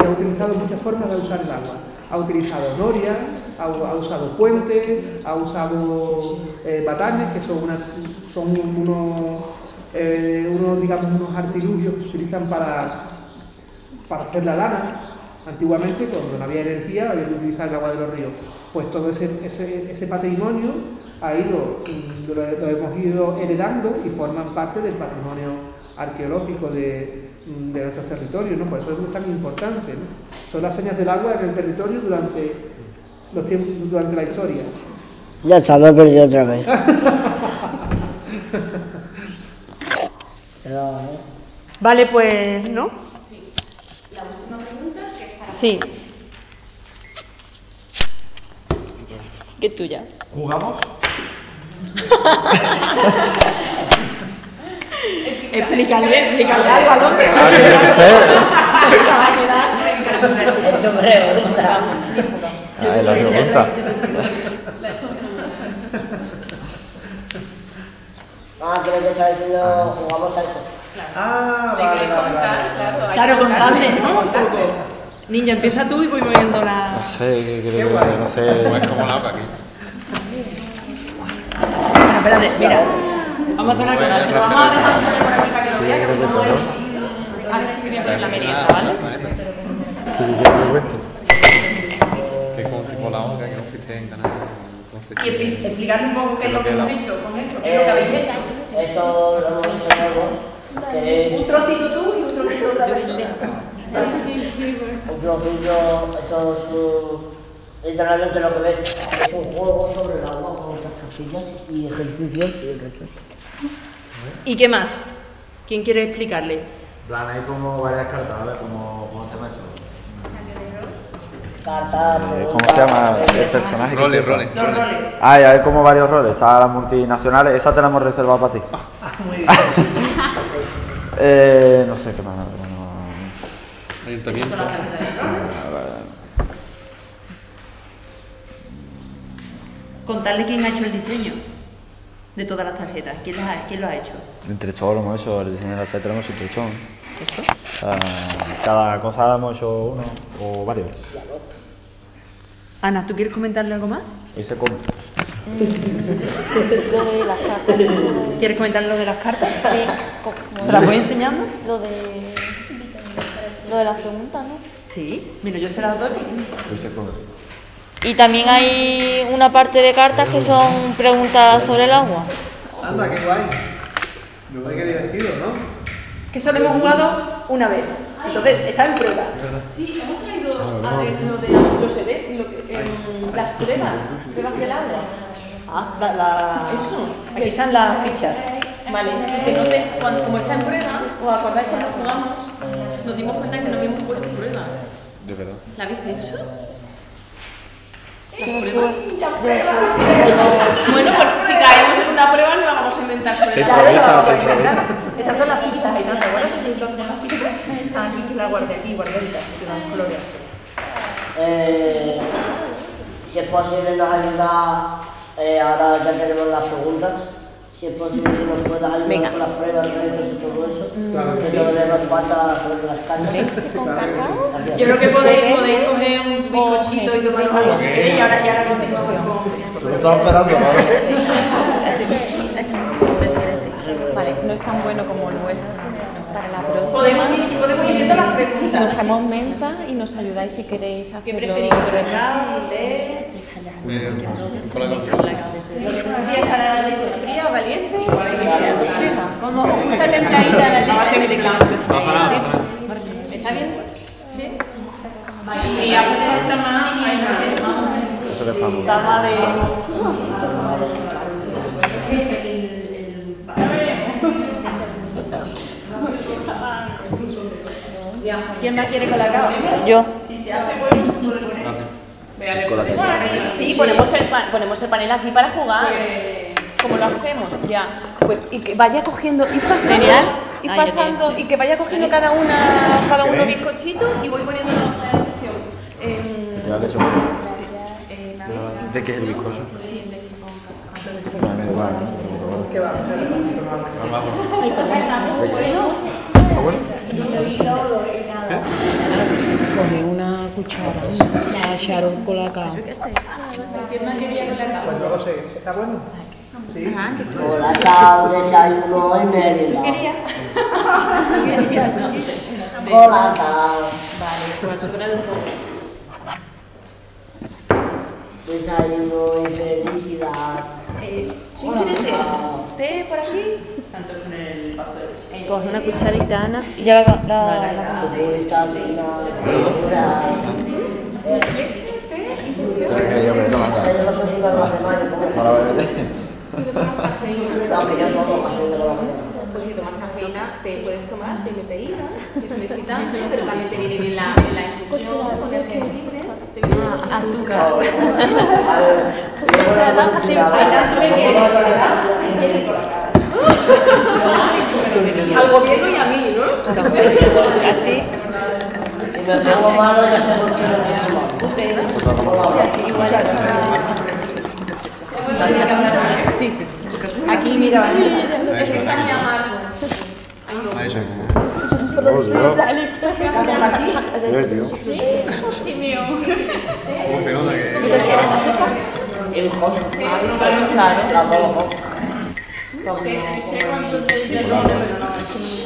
y ha utilizado muchas formas de usar el agua. Ha utilizado noria, ha, ha usado puentes, ha usado eh, batanes, que son, una- son unos, eh, unos, digamos, unos artilugios que se utilizan para, para hacer la lana. Antiguamente, cuando no había energía, había que utilizar el agua de los ríos. Pues todo ese, ese, ese patrimonio ha ido, mm, lo, lo hemos ido heredando y forman parte del patrimonio arqueológico de, mm, de nuestros territorios, ¿no? Por eso es tan importante, ¿no? Son las señas del agua en el territorio durante, los tiempos, durante la historia. Ya está, me he perdido otra vez. Pero, ¿eh? Vale, pues, ¿no? La última pregunta que es para Sí. ¿Qué es tuya? ¿Jugamos? Explícale, explícale algo al hombre. Ah, que qué sé. Esto pregunta. Ah, es la pregunta. Ah, creo que está diciendo, jugamos a eso. Ah, Hay vale, vale, contar, vale. claro. hay Claro, contarle, ¿no? Un poco. Niña, empieza tú y voy moviendo la. No sé, ¿qué Qué quiero guay. que no sé. Es como la oca aquí. Bueno, espérate, mira. Vamos a hacer una cosa. Se lo vamos a dejar por aquí para que lo Sí, vea, que creo todo. es- Ahora sí quería poner la merienda, ¿vale? ¿Qué que es como tipo la oca que no existe en Canadá. Y expli- qué- explicarle un poco qué es lo que hemos hecho con esto, qué es lo que habéis Eh, hecho. esto lo hemos que Un es trocito tú y un trocito otra persona. Sí, sí, bueno. un trocillo, esto es un- literalmente lo que ves es un juego sobre el agua con otras cosillas y ejercicios y el resto. ¿Y qué más? ¿Quién quiere explicarle? En plan, hay como varias cartas, a ver cómo, cómo se llama eso. ¿Cómo se llama el personaje? Roles, roles. Los roles. Ah, hay como varios roles. Está las multinacionales, esa te la hemos reservado para ti. Muy bien. eh, no sé qué más. No, Ayuntamiento. no, no. Contarle quién ha hecho el diseño. De todas las tarjetas. ¿Quién, las ha- quién lo ha hecho? Entre todos lo hemos hecho, el diseño de la tarjeta lo hemos hecho entre todos. ¿Eso? Ah, cada cosa hemos hecho uno o varios. Ana, ¿tú quieres comentarle algo más? Hoy se come. Lo de las cartas. ¿Quieres comentarle lo de las cartas? Sí. ¿Se las voy enseñando? Lo de. Lo de las preguntas, ¿no? Sí. Mira, yo se las doy. Hoy se come. Y también hay una parte de cartas que son preguntas sobre el agua. Anda, qué guay. Qué divertido, ¿no? Que solo hemos jugado una vez. Entonces, está en prueba. Sí, hemos traído a ver lo de las, los eve- lo que- em, las pruebas, pruebas del agua. Ah, la, la- Eso. Aquí están las fichas. Vale, entonces, cuando, como está en prueba, ¿os acordáis cuando jugamos? Nos dimos cuenta que no habíamos puesto pruebas. De verdad. ¿La habéis hecho? Yo no estuve- yo no estuve- Bueno, pues si caemos en una prueba no la vamos a inventar sobre Se la improvisa, prueba. se improvisa. Estas son las fichas, Aitana. ¿Te acuerdas que las? Están aquí, que las guardé aquí, guardaditas, que van coloreadas. Eh, si es posible nos ayuda, eh, ahora ya tenemos las preguntas, si es posible que nos puedas ayudar Venga. con las pruebas, retos y todo eso, Claro que sí. sobre las. Gracias. Yo creo que podéis, podéis coger un bizcochito y tomaros algo si queréis y ahora, y ahora continuamos con... Lo estaba esperando, ¿no? Vale, no es tan bueno como el vuestro. Para la próxima Podemos ir, podemos ir viendo las preguntas. nos traemos menta y nos ayudáis si queréis ¿Qué hacerlo. preferís, de Con la cosa. ¿Prefieres para la leche fría o caliente? Como gusta templadita la A base de cambio. ¿Está bien? ¿Sí? Y está más. Eso es de... ¿Quién más quiere colacao? Yo. Si se hace pues Con la pues, Sí, ponemos el, pa- ponemos el panel aquí para jugar. ¿Cómo lo hacemos? Ya. Pues y que vaya cogiendo, ir pasando, ir pasando y que vaya cogiendo cada una, cada uno bizcochito y voy poniendo la elección. Em, Ya sí, eh. ¿De qué es el bizcocho? Sí, leche con cacao. ¿Qué? ¿Ah, bueno? Coge una cuchara a echar un colacao. ¿Quién más quería colacao? Pues no lo sé. ¿Está bueno? Sí. Desayuno y merienda. Hola, chao. Vale, pues sobra de todo. Desayuno y felicidad. Eh, ¿Quién Hola, quiere té? chao. ¿Té por aquí? Tanto con el vaso de leche. Coge una cucharita, Ana. Ya la, la, la-. Pues si tomas cafeína, te puedes tomar que es un excitante, pero también te viene bien la, en la infusión, con el jengibre, te viene azúcar. O sea, Al gobierno y a mí, ¿no? Así. Si me malo, ya sé por qué. Sí, sí. Aquí, mira. Está muy amargo. Ahí se Oh, Eh, tío. Sí.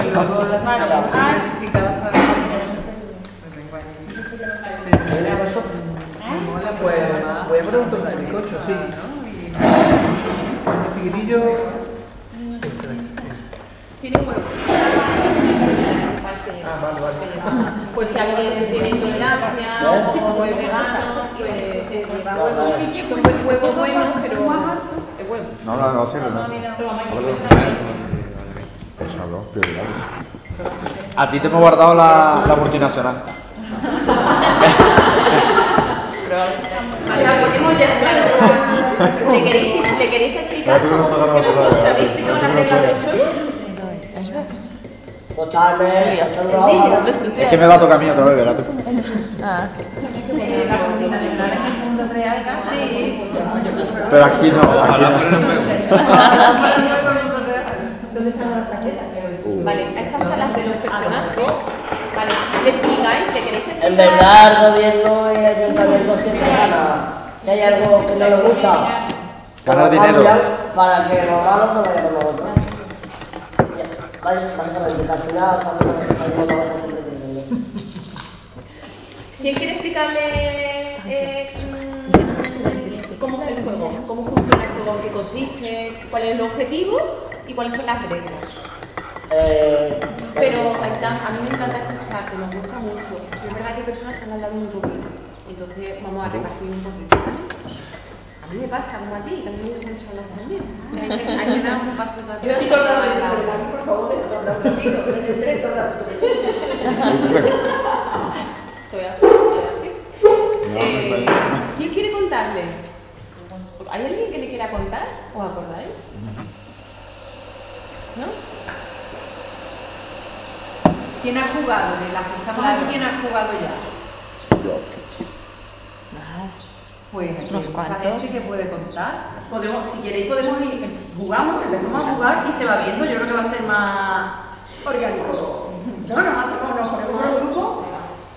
El tomo. Sí, que no. Pues voy a preguntar un bizcocho, sí. Un chiquitillo. Tiene huevo. Ah, vale, vale. Pues si alguien tiene intolerancia o es vegano, pues lleva huevo. Son buen huevo bueno, pero es huevo. No, no, no sirve, no. Pues prioridades. A ti te hemos guardado la, la multinacional. ya, claro. ¿Le queréis, ¿Le queréis explicar cómo funciona las reglas del escuchadme. Es que me va a tocar a mí otra vez, ¿verdad? Ah. Pero aquí no, aquí no. Vale, estas son las de los personajes. Vale, ¿le explicáis? ¿Le queréis explicar? En verdad, el gobierno y el ayuntamiento siempre gana. Si hay algo que no le gusta, Ganar lo dinero. Para que los malos se vayan con nosotros. Vaya, que al final que perdiendo. ¿Quién quiere explicarle eh, mm, cómo es el juego? ¿Cómo funciona el juego? ¿En qué consiste? ¿Cuál es el objetivo? ¿Y cuáles son las reglas? Eh, Pero Aitán, a mí me encanta escucharte, nos gusta mucho. Pero es verdad que hay personas que han hablado muy poquito. Entonces vamos a repartir un poquito, ¿vale? A mí me pasa como a ti, que a mí me gusta mucho hablar también. Hay que, hay que dar un paso para Yo estoy con la por favor, déjame hablar que entere todo el rato. Estoy así, estoy así. Eh, ¿Quién quiere contarle? ¿Hay alguien que le quiera contar? ¿Os acordáis? ¿No? ¿Quién ha jugado? De las que estamos Claro. aquí, ¿quién ha jugado ya? Pues aquí Unos mucha cuantos. gente que puede contar. Podemos, si queréis podemos ir, jugamos, empezamos a jugar y se va viendo. Yo creo que va a ser más orgánico. No, no, hacemos, nos ponemos en grupo.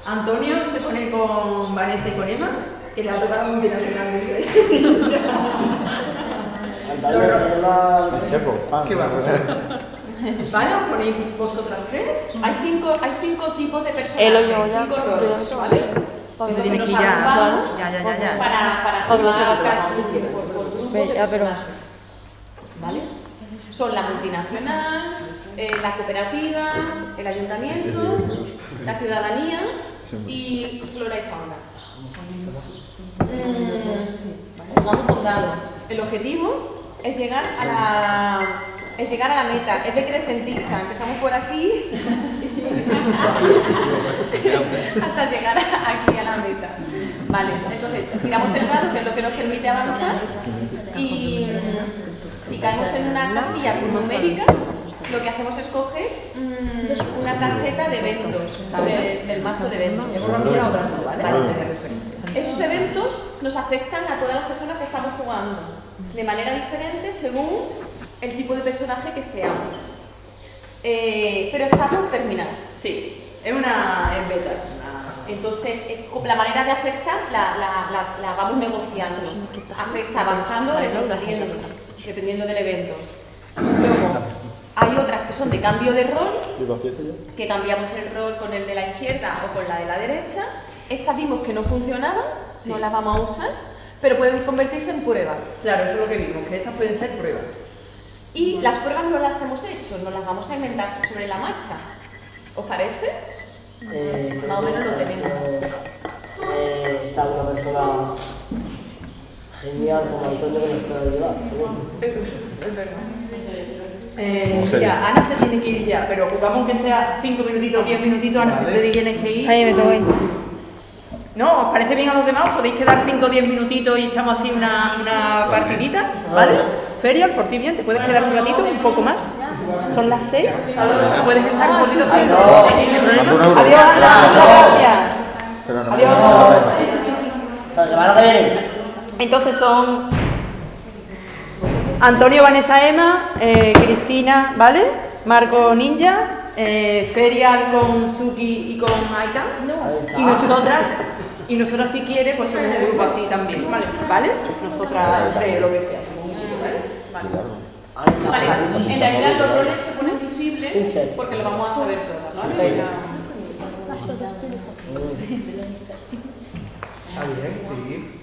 Antonio se pone con Vanessa y con Emma, que le ha tocado multinacional. Antonio, que lleva- ¿Qué va? ¿Vale? ¿Os ponéis vosotras tres? Hay cinco, hay cinco tipos de personajes. Él o yo ya. Cinco roles. ¿vale? Entonces tienes nos que ir ya, agrupamos ya, ya, ya, ya. para, para cada por, por grupo de ya, pero-. ¿Vale? Son la multinacional, eh, la cooperativa, el ayuntamiento, la ciudadanía y flora y fauna. Mm, Vamos con dados. El objetivo es llegar a la es llegar a la meta, es decrecentista. Empezamos por aquí hasta llegar aquí a la meta. Vale, entonces tiramos el dado, que es lo que nos permite avanzar, y si caemos en una casilla numérica, lo que hacemos es coger mm, una tarjeta de eventos, de- del mazo de eventos. Vale. Esos eventos nos afectan a todas las personas que estamos jugando de manera diferente según el tipo de personaje que seamos. Eh, pero está por terminar. Sí, es una es beta. Entonces, eh, la manera de afectar la, la, la, la vamos negociando. Afecta avanzando, dependiendo del evento. Luego, hay otras que son de cambio de rol, que cambiamos el rol con el de la izquierda o con la de la derecha. Estas vimos que no funcionaban, no las vamos a usar, pero pueden convertirse en pruebas. Claro, eso es lo que vimos, que esas pueden ser pruebas. Y las pruebas no las hemos hecho, nos las vamos a inventar sobre la marcha. ¿Os parece? Eh, Más o menos lo tenemos. Eh, está una persona genial como Antonio que nos puede ayudar. Es verdad. Eh, Ana se tiene que ir ya, pero jugamos que sea 5 minutitos, 10 minutitos, Ana se te tienes que ir. Ahí me toca ir. ¿No? ¿Os parece bien a los demás? ¿Podéis quedar 5 o 10 minutitos y echamos así una, una partidita? ¿Vale? Ferial, por ti bien, ¿te puedes quedar un ratito, un poco más? Son las 6. ¿Puedes estar un poquito no. problema? Algún euro. Adiós, Ana, gracias. No, Adiós. O sea, semana que viene. Entonces son Antonio, Vanessa, Emma, eh, Cristina, ¿vale? Marco Ninja, eh, Ferial con Suki y con Aika. Y nosotras, y nosotras si quiere, pues somos un grupo así también, ¿vale? Nosotras tres, lo que sea. somos un grupo, ¿sabes? Vale, en realidad los roles se ponen visibles porque lo vamos a saber todas, ¿vale? Está bien, sí.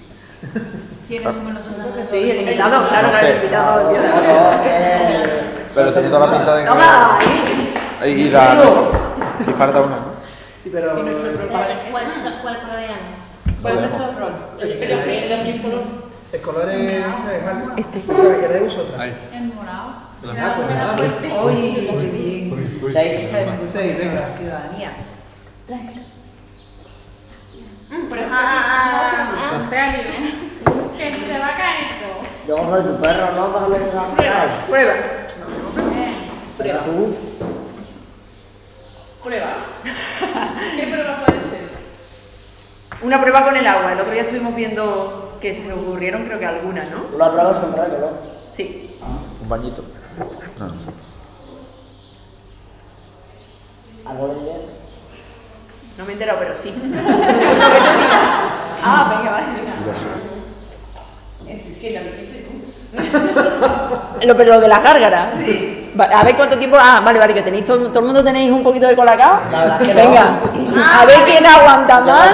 ¿Quién asume los Sí, el invitado, claro, claro, el invitado. eh, Pero tiene toda la pinta de que. Y la. Si falta una, ¿no? Sí, pero. ¿Cuál, cuál color era? ¿Cuál es nuestro rol? Color. El color es. es algo. Este. O sea, vosotras. El morado. Ah, pues nada. Qué bien. Seis. Seis, venga. Ciudadanía. Mm, Pero ah, contrario. Que se va a caer todo. Yo tu perro, ¿no? Que me digas Prueba, prueba. Prueba tú. Prueba. ¿Qué prueba puede ser? Una prueba con el agua. El otro día estuvimos viendo que se ocurrieron, creo que algunas, ¿no? Una prueba es un rollo, ¿no? Sí. Un bañito. No, no sé. Algo de bien. No me he enterado, pero sí. Que ah, venga, vale. ¿Quién la dijiste tú? Lo, pero lo de las gárgaras. Sí. A ver cuánto tiempo. Ah, vale, vale, que tenéis todo, todo el mundo tenéis un poquito de colacao. La verdad es que no. Venga, a ver quién aguanta más.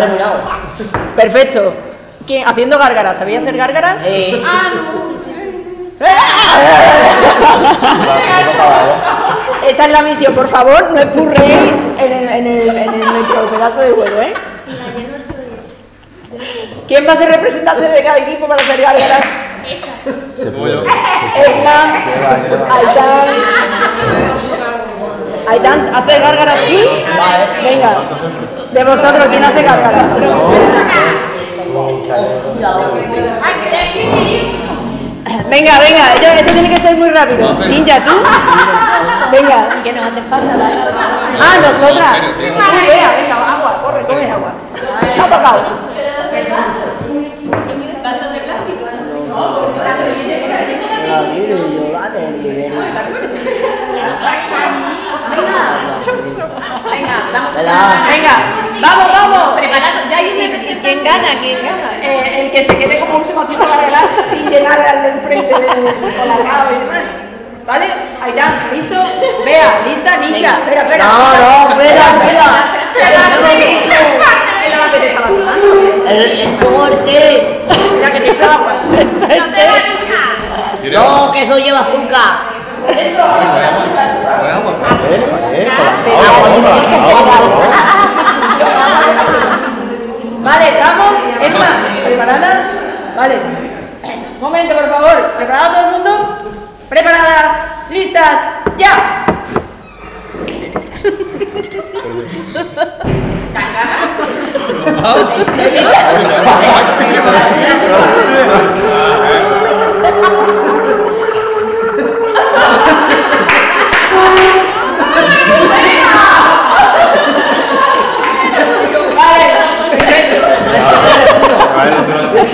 Perfecto. ¿Quién? Haciendo gárgaras, ¿sabéis hacer gárgaras? Eh, Ah, no. Esa es la misión, por favor, no espurréis en el, en el, en el nuestro pedazo de huevo, ¿eh? ¿Quién va a ser representante de cada equipo para hacer gárgaras? Se puede. Hernán, Aitán. Aitán, ¿hace gárgaras aquí? Venga. De vosotros, ¿quién hace gárgaras? Venga, venga, esto, esto tiene que ser muy rápido. Ninja, tú. Venga. Que nos hace falta la Ah, nosotras. Vea, venga, agua, corre, coge agua. Ha tocado. Vasos de plástico. la vida y yo la tengo. Venga, vamos. Venga. Venga, vamos, vamos. Preparado, ya hay un representante. ¿Quién gana? ¿Quién gana? Eh, el que se quede como último la gárgara sin llegar al de, con la cava y demás. ¿Vale? Aitán, ¿listo? Vea, lista, ninja. Espera, espera. No, no, espera, espera. Agua que te estaba tomando. El, corte. Mira que te es té. No, que eso lleva azúcar. Eso. Vale, estamos. Emma, ¿preparada? Vale. Momento, por favor. ¿Preparado todo el mundo? ¿Preparadas? ¿Listas? ¡Ya! Vale, perfecto. Está muy bien, está muy bien.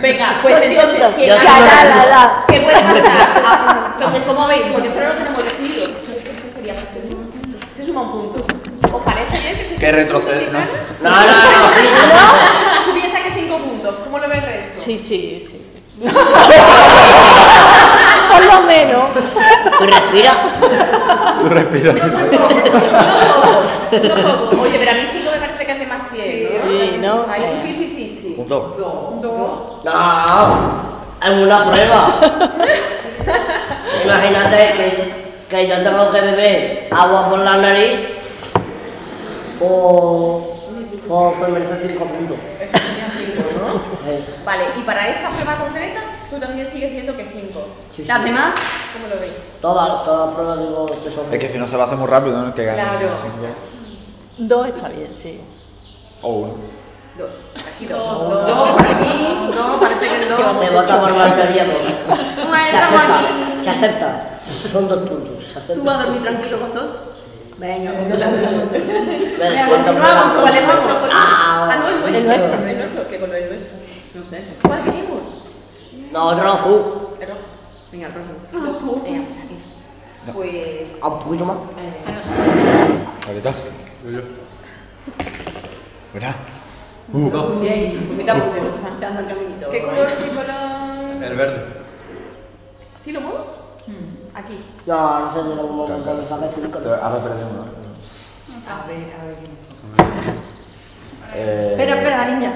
Venga, pues entonces, ¿quién Yo gana? soy la- la- la- ¿Qué puede pasar? Ah, Entonces, ¿cómo veis? Porque esto no lo tenemos sería Se suma un punto. ¿Os parece bien que se Que ¿no? No, no, no. ¿No? Tú piensas que cinco puntos. ¿Cómo lo ves resto? Sí, sí, sí. Por lo menos. Tú respira. Tú respiras. Oye, pero a mí cinco me parece que es demasiado. Sí, ¿no? Ahí un 50-50. Un dos. Dos. No, es una prueba. Imagínate que, que yo tengo que beber agua por la nariz o, o se merece cinco puntos. Eso sería cinco, ¿no? Vale, y para esta prueba concreta, tú también sigues diciendo que cinco. sí, sí. ¿Las demás? ¿Cómo lo veis? Todas, todas las pruebas digo que son. Es que si no se lo hace muy rápido, ¿no? Que gane Claro. Dos está bien, sí. O uno. Dos. Aquí dos. Dos por aquí, dos, parece que dos. Se vota por la mayoría dos. Bueno, Se acepta, aquí. se acepta. Son dos puntos. Se acepta. ¿Tú vas a dormir tranquilo con dos? Venga, con Venga, continuamos, ¿cuál es vamos? Ah, Ah, no, el nuestro. El nuestro. El nuestro, ¿qué con del nuestro? No sé. ¿Cuál queremos? No, otro azul. El rojo. Venga, el rojo. Rojo. Venga, pues aquí. Pues. A un poquito más. Ahorita. Mira. Bien, poquito a poco, echando el caminito. ¿Qué color qué color? El verde. ¿Sí lo muevo? Aquí. No, no sé si lo como cuando saque cinco. Entonces, Ahora perdemos, ¿no? A ver, a ver. Eh, Espera, espera, la niña.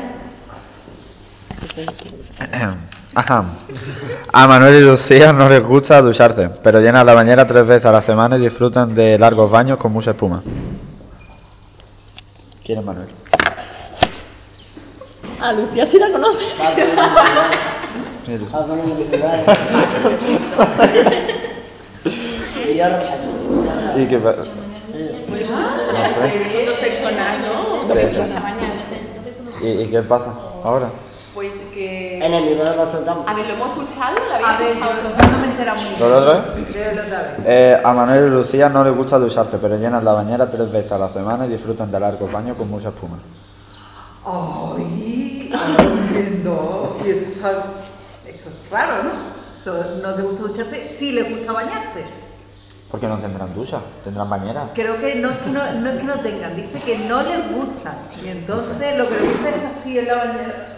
Ajá. A Manuel y Lucía no les gusta ducharse, pero llenan la bañera tres veces a la semana y disfrutan de largos baños con mucha espuma. ¿Quién es Manuel? A Lucía sí la conoces. Sí, Lucía. Ah, con un celular. Y yo respeto. ¿Y qué pa- Son dos personas, ¿no? Tres. Dos a bañarse. ¿Y, y qué pasa ahora? Pues que. Enemigo de consultamos. A ver, ¿lo hemos escuchado? ¿Lo habéis A ver, escuchado? no me he enterado muy ¿Lo de otra vez? Léelo otra vez. Eh, a Manuel y Lucía no les gusta ducharse, pero llenan la bañera tres veces a la semana y disfrutan de largos baños con mucha espuma. Ay, ahora lo entiendo. Y eso está. Eso es raro, ¿no? Eso, no te gusta ducharse, sí le gusta bañarse. Porque no tendrán ducha, tendrán bañera. Creo que no es que no, no es que no tengan, dice que no les gusta. Y entonces lo que les gusta es así en la bañera.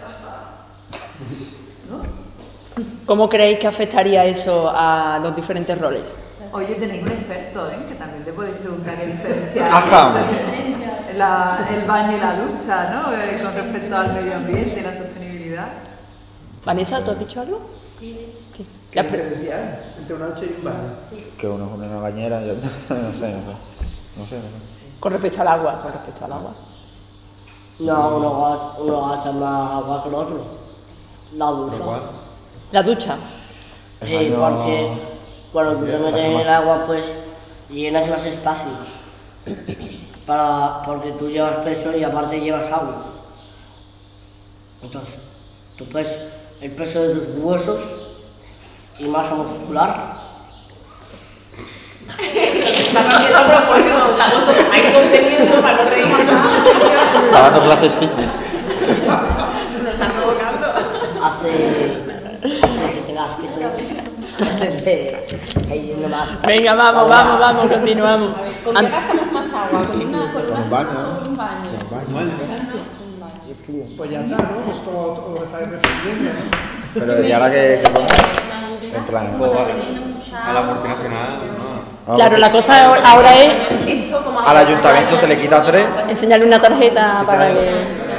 ¿Cómo creéis que afectaría eso a los diferentes roles? Oye, tenéis un experto, ¿eh? Que también le podéis preguntar qué diferencia Ajá. hay la- el baño y la ducha, ¿no? Eh, con respecto al medio ambiente, la sostenibilidad. Vanessa, ¿tú has dicho algo? Sí, sí. ¿Qué? ¿Qué diferencia hay entre una ducha y un baño? Que uno es una bañera y otro... no sé, no sé. No sé, no sé. Con respecto al agua, con respecto al agua. No, uno gasta, uno gasta más agua que el otro. La ducha. La ducha. Baño- porque cuando tú te metes en el agua, pues llenas más espacio. Para, porque tú llevas peso y aparte llevas agua. Entonces, tú puedes el peso de tus huesos y masa muscular. Estamos haciendo a propósito, estamos todos ahí conteniendo para no reírnos. Está dando clases fitness. Que ahí. Venga, vamos, vamos, vamos, continuamos. A ver, ¿con qué An- gastamos más agua? ¿Con una, con una Con un baño. o con un baño? Con un baño. Pues ya está, ¿no? Esto lo estáis resolviendo, ¿no? Pero ¿y ahora qué ponemos? En plan... A la multinacional, no. Ah, Claro, porque la cosa ahora es Esto como Al ayuntamiento se le quita tres. enseñarle una tarjeta para que,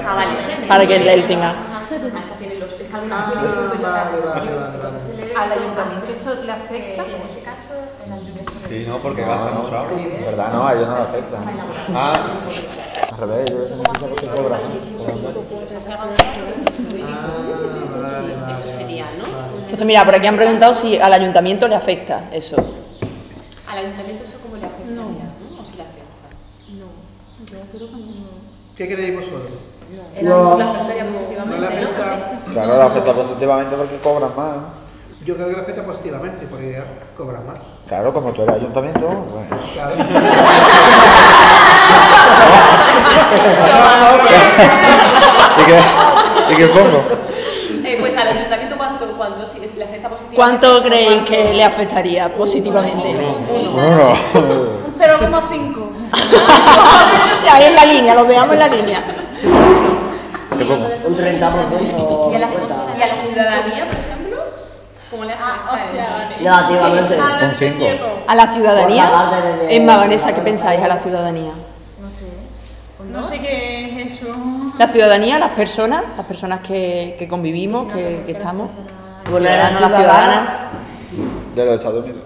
Ah, vale. para que él tenga. Que Ah, vale, vale, vale, vale. ¿Al ayuntamiento esto le afecta? En este caso, el ayuntamiento. Sí, no, porque No, gasta no, en verdad no, a ellos no le afecta. Ah, Al revés, ellos se necesitan cobran. Ah, vale, vale. Eso sería, ¿no? Entonces, mira, por aquí han preguntado si al ayuntamiento le afecta eso. Al ayuntamiento eso cómo le afectaría, ¿no? ¿O si le afecta? ¿Qué creéis vosotros? No, ¿No le positivamente, ¿no? afecta? Claro, le afecta positivamente porque cobran más. Yo creo que le afecta positivamente porque cobran más. Claro, como tú eres ayuntamiento, pues... Claro. ¿Y qué, ¿Y qué pongo? Eh, pues al ayuntamiento, ¿cuánto, cuánto sí, le afecta positivamente? ¿Cuánto creéis que le afectaría positivamente? Uno. Un 0,5. Ahí en la línea, lo veamos en la línea. Un 30% ¿Y a, la. ¿Y a la ciudadanía, por ejemplo? ¿Cómo le Ah, eso? Negativamente. Un 5. ¿A la ciudadanía? Emma, Vanessa, ¿qué pensáis a la ciudadanía? No sé. No sé qué es eso. La ciudadanía, las personas, las personas que, que convivimos, que, que estamos. Ciudadanos, las ciudadana- ciudadanas. De los Estados Unidos.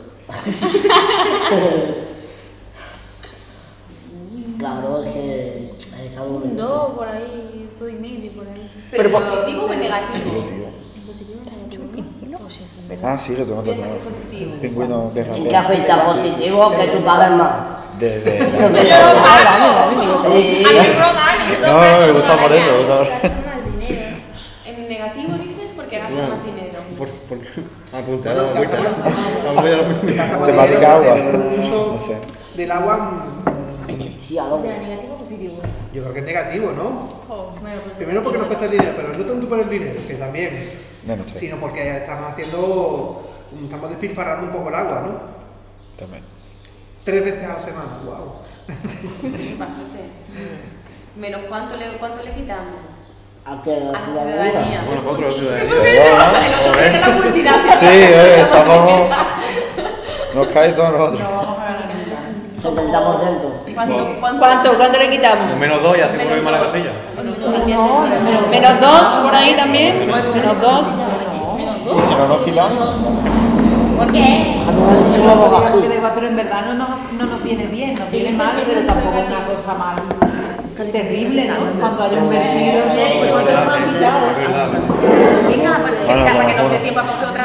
Claro, es que en Estados Unidos. No, por ahí, dos y medio, por ahí. ¿Pero positivo o negativo? Positivo o negativo. Pues. Ah, sí, lo tengo que positivo. Pingüino de ¿En qué afecta positivo que tú pagas más? De, de, Sí. No, me gusta por eso, me gusta por eso. En negativo dices porque gastas más dinero. por, por, apuntar a la vuelta. A la vuelta. Temática agua. No sé. del agua, mm, Sí, a O sea, negativo o positivo. yo creo que es negativo, ¿no? Bueno, pues Primero porque nos cuesta el dinero, pero no tanto por el dinero, que también, Menos tres. sino porque estamos haciendo, estamos despilfarrando un poco el agua, ¿no? También. Tres veces a la semana, wow. Pasote. Menos cuánto le, cuánto le quitamos. a que la ciudadanía. ciudadanía. Bueno, ciudadanía. El otro la multinacional. Sí, eh, estamos... Nos cae todos nosotros. 70%. ¿Cuánto, cuánto, ¿Cuánto, cuánto le quitamos? Menos dos y hacemos lo mismo a la casilla. Menos dos por ahí también. Menos dos. Y si no nos quitamos... ¿Por qué? Pero, igual, pero en verdad no nos, no nos viene bien, nos viene mal, pero tampoco es una cosa mal. Terrible, ¿no? Cuando haya un vertido, pues sí. Venga, para que, tiempo a coger otra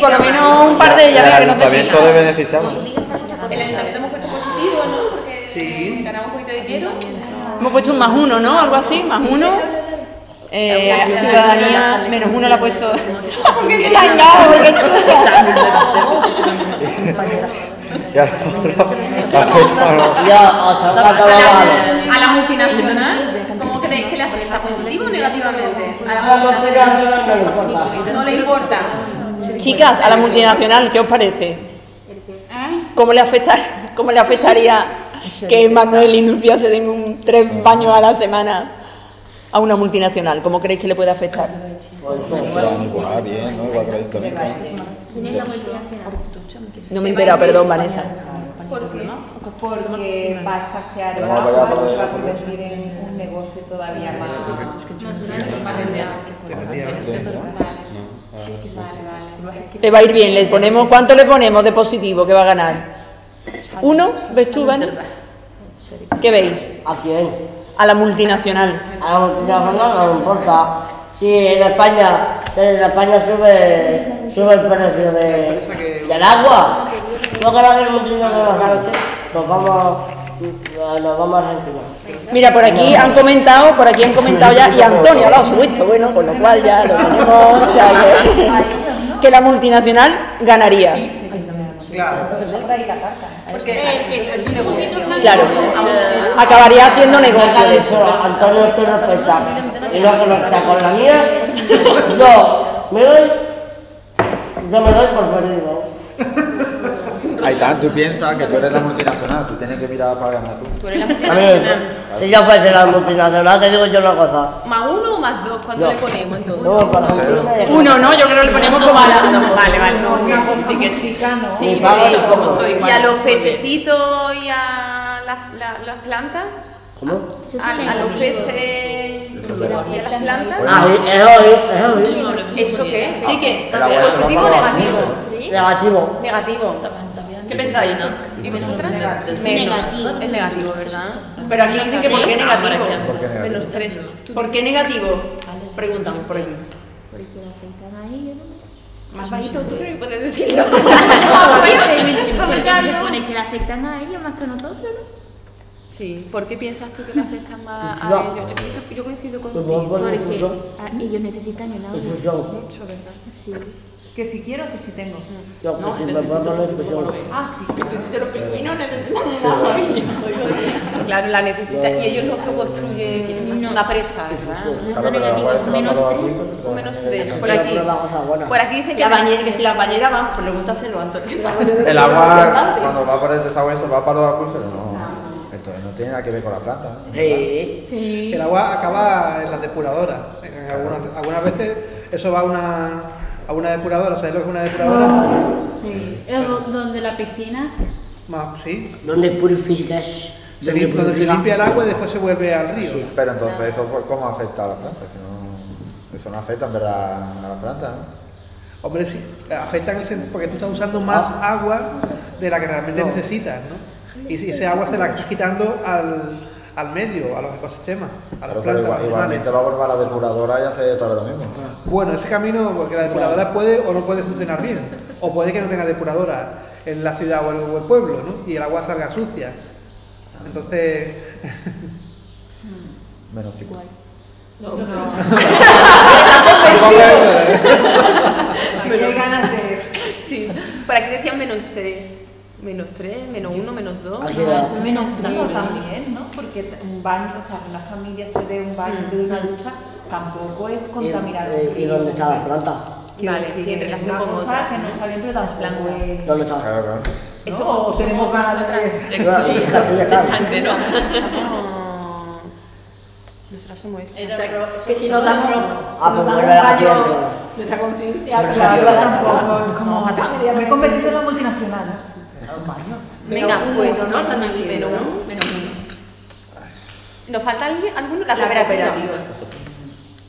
por lo menos un par de ellas, El venga, que nos dé ayuntamiento tiempo. de Hemos puesto un más uno, ¿no? Algo así, más uno. Eh, ciudadanía, menos uno la ha puesto. Porque se la Ya. A la multinacional, ¿cómo creéis que le afecta? ¿Positivo o negativamente? A la. No le importa. Chicas, a la multinacional, ¿qué os parece? ¿Cómo le, afecta, ¿Cómo le afectaría que Manuel y Lucia se den un, tres baños a la semana a una multinacional? ¿Cómo creéis que le puede afectar? bien, ¿no? Me he enterado, perdón, Vanessa. ¿Por qué? Porque va a escasear el agua se va a convertir en un negocio todavía más. Le va a ir bien, le ponemos, ¿cuánto le ponemos de positivo que va a ganar? ¿Uno? ¿Ves tú, Vane? ¿Qué veis? ¿A quién? A la multinacional. A la multinacional no le importa. Si en España, en España sube, sube el precio de, del agua, no que la multinacional, nos vamos, nos vamos a Argentina. Mira, por aquí han comentado, por aquí han comentado ya, y Antonio ha dado su visto, bueno, con lo cual ya lo tenemos, ya que, que la multinacional ganaría. Claro. Porque esto es un negocio. Claro, acabaría haciendo negocio de eso. Antonio se respeta. Y lo que no está con la mía, yo me doy, yo me doy por perdido. Aitán, tú piensas que tú eres la multinacional, tú tienes que mirar para ganar tú. Tú eres la multinacional. si yo fuese la multinacional, te digo yo una cosa. ¿Más uno o más dos? ¿Cuánto No. le ponemos entonces? No, para Uno, ¿no? Yo creo que le ponemos como a la... Vale, vale. Una cosa que chica, ¿no? Sí, sí, como estoy. ¿Y a los pececitos y a las, la- las plantas? ¿Cómo? ¿A, a los peces y a las plantas? Ah, eso, eso, eso. ¿Eso qué? Sí que, positivo o negativo. Negativo. Negativo. ¿Qué pensáis? ¿Y vosotras? Menos. Negativo. Es negativo, ¿verdad? Pero aquí dicen que por qué negativo. ¿Por qué negativo? Menos tres. ¿Por qué negativo? Preguntamos por aquí. Porque le afectan a ellos, ¿no? Más bajito tú creo que puedes decirlo. Se supone que le afectan a ellos más que a nosotros, ¿no? Sí, ¿por qué piensas tú que le afectan más a No. ellos? Yo, coincido Pues contigo. Porque ellos necesitan el agua. Difusión. Mucho, ¿verdad? Sí. Que si quiero, que si tengo. Yo, pues. Ah, sí. De los pingüinos Claro, la necesita y ellos no se construyen No. una presa. No son menos tres. menos tres. Por aquí, por aquí dice que La bañera, que si las bañeras van, pregúntaselo, Antonio. El agua, cuando va por el desagüe, eso va para los acuíferos, no. Entonces no tiene nada que ver con la planta. ¿no? Sí. El agua acaba en las depuradoras. En algunas, algunas veces eso va a una, a una depuradora. ¿Sabes lo que es una depuradora? Sí. Es do- donde la piscina. Más, sí. Donde purificas. Se lim- donde se limpia el agua y después se vuelve al río. Pero entonces, ¿eso cómo afecta a la planta? Que no, eso no afecta en verdad a la planta, ¿no? Hombre, sí, afecta en el sentido porque tú estás usando más agua de la que realmente No. necesitas, ¿no? Y si- ese agua se la estás quitando al, al medio, a los ecosistemas, a las Pero, pero plantas. igual- igualmente va a volver a la depuradora y hace otra vez lo mismo. Bueno, ese camino, porque la depuradora puede o no puede funcionar bien, o puede que no tenga depuradora en la ciudad o el, o el pueblo, ¿no? Y el agua salga sucia. Entonces, Menos cinco. Aquí hay ganas de. Sí, por aquí decían menos tres. Menos tres, menos uno, menos dos. Así va. Menos frío también, ¿no? Porque un baño, o sea, que una familia se dé un baño de una ducha, tampoco es ¿Y, contaminar. y- y dónde está la planta? Vale, sí, en relación con otras, que no está bien, pero tampoco es. ¿Dónde está? Claro, claro. ¿no? O tenemos ganas de. Sí, sangre, ¿no? Nosotras somos estas. Que si no damos, Ah, pues vuelve un a la nuestra conciencia, claro. Tampoco es como. Me he convertido en la multinacional. Un baño. Venga, pues, ¿no? Menos uno. ¿no? Menos uno. ¿Nos falta alguien? ¿Alguno? La, La cooperativa.